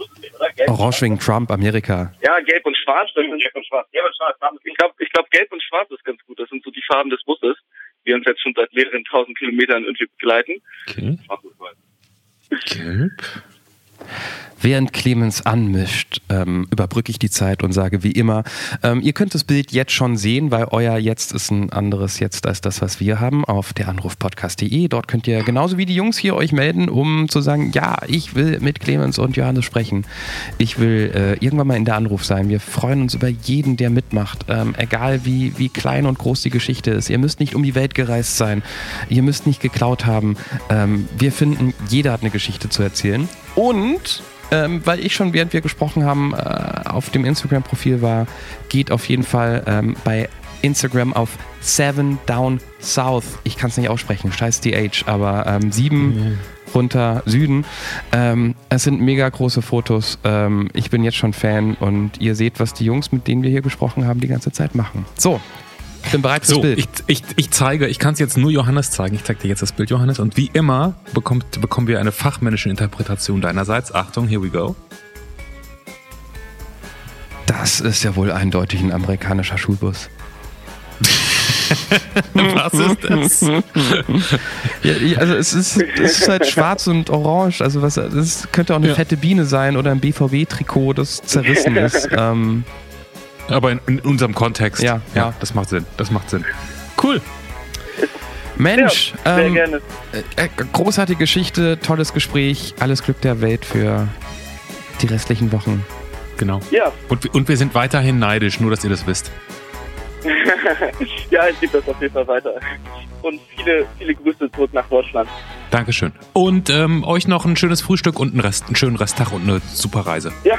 A: Orange wegen Trump, Amerika.
F: Ja, Gelb und Schwarz. Gelb und Schwarz. Gelb und Schwarz. Ich glaube, ich glaub, Gelb und Schwarz ist ganz gut. Das sind so die Farben des Busses, die uns jetzt schon seit mehreren tausend Kilometern irgendwie begleiten. Okay.
A: Gelb. Während Clemens anmischt, ähm, überbrücke ich die Zeit und sage wie immer, ähm, ihr könnt das Bild jetzt schon sehen, weil euer Jetzt ist ein anderes Jetzt als das, was wir haben auf der Anrufpodcast.de. Dort könnt ihr genauso wie die Jungs hier euch melden, um zu sagen, ja, ich will mit Clemens und Johannes sprechen. Ich will äh, irgendwann mal in der Anruf sein. Wir freuen uns über jeden, der mitmacht, ähm, egal wie, wie klein und groß die Geschichte ist. Ihr müsst nicht um die Welt gereist sein. Ihr müsst nicht geklaut haben. Ähm, wir finden, jeder hat eine Geschichte zu erzählen. Und ähm, weil ich schon, während wir gesprochen haben, äh, auf dem Instagram-Profil war, geht auf jeden Fall ähm, bei Instagram auf Seven Down South. Ich kann es nicht aussprechen, scheiß DH, aber ähm, sieben mhm. runter Süden. Ähm, es sind mega große Fotos. Ähm, ich bin jetzt schon Fan und ihr seht, was die Jungs, mit denen wir hier gesprochen haben, die ganze Zeit machen. So, ich bin bereit fürs so, Bild.
B: Ich, ich, ich zeige, ich kann es jetzt nur Johannes zeigen. Ich zeige dir jetzt das Bild, Johannes. Und wie immer bekommt, bekommen wir eine fachmännische Interpretation deinerseits. Achtung, here we go.
A: Das ist ja wohl eindeutig ein amerikanischer Schulbus. <laughs>
B: Was ist das?
A: ja, also es ist, es ist halt schwarz und orange. Also was, das könnte auch eine ja. fette Biene sein oder ein BVB-Trikot, das zerrissen ist. Ähm,
B: aber in, in unserem Kontext.
A: Ja, ja,
B: ja. Das macht Sinn. Das macht Sinn. Cool.
A: Mensch, ja, sehr ähm, gerne. Äh, äh, großartige Geschichte, tolles Gespräch, alles Glück der Welt für die restlichen Wochen.
B: Genau. Ja. Und, und wir sind weiterhin neidisch, nur dass ihr das wisst. <laughs>
F: ja, ich gebe das auf jeden Fall weiter. Und viele, viele Grüße zurück nach Deutschland.
B: Dankeschön. Und ähm, euch noch ein schönes Frühstück und einen, Rest, einen schönen Resttag und eine super Reise.
F: Ja,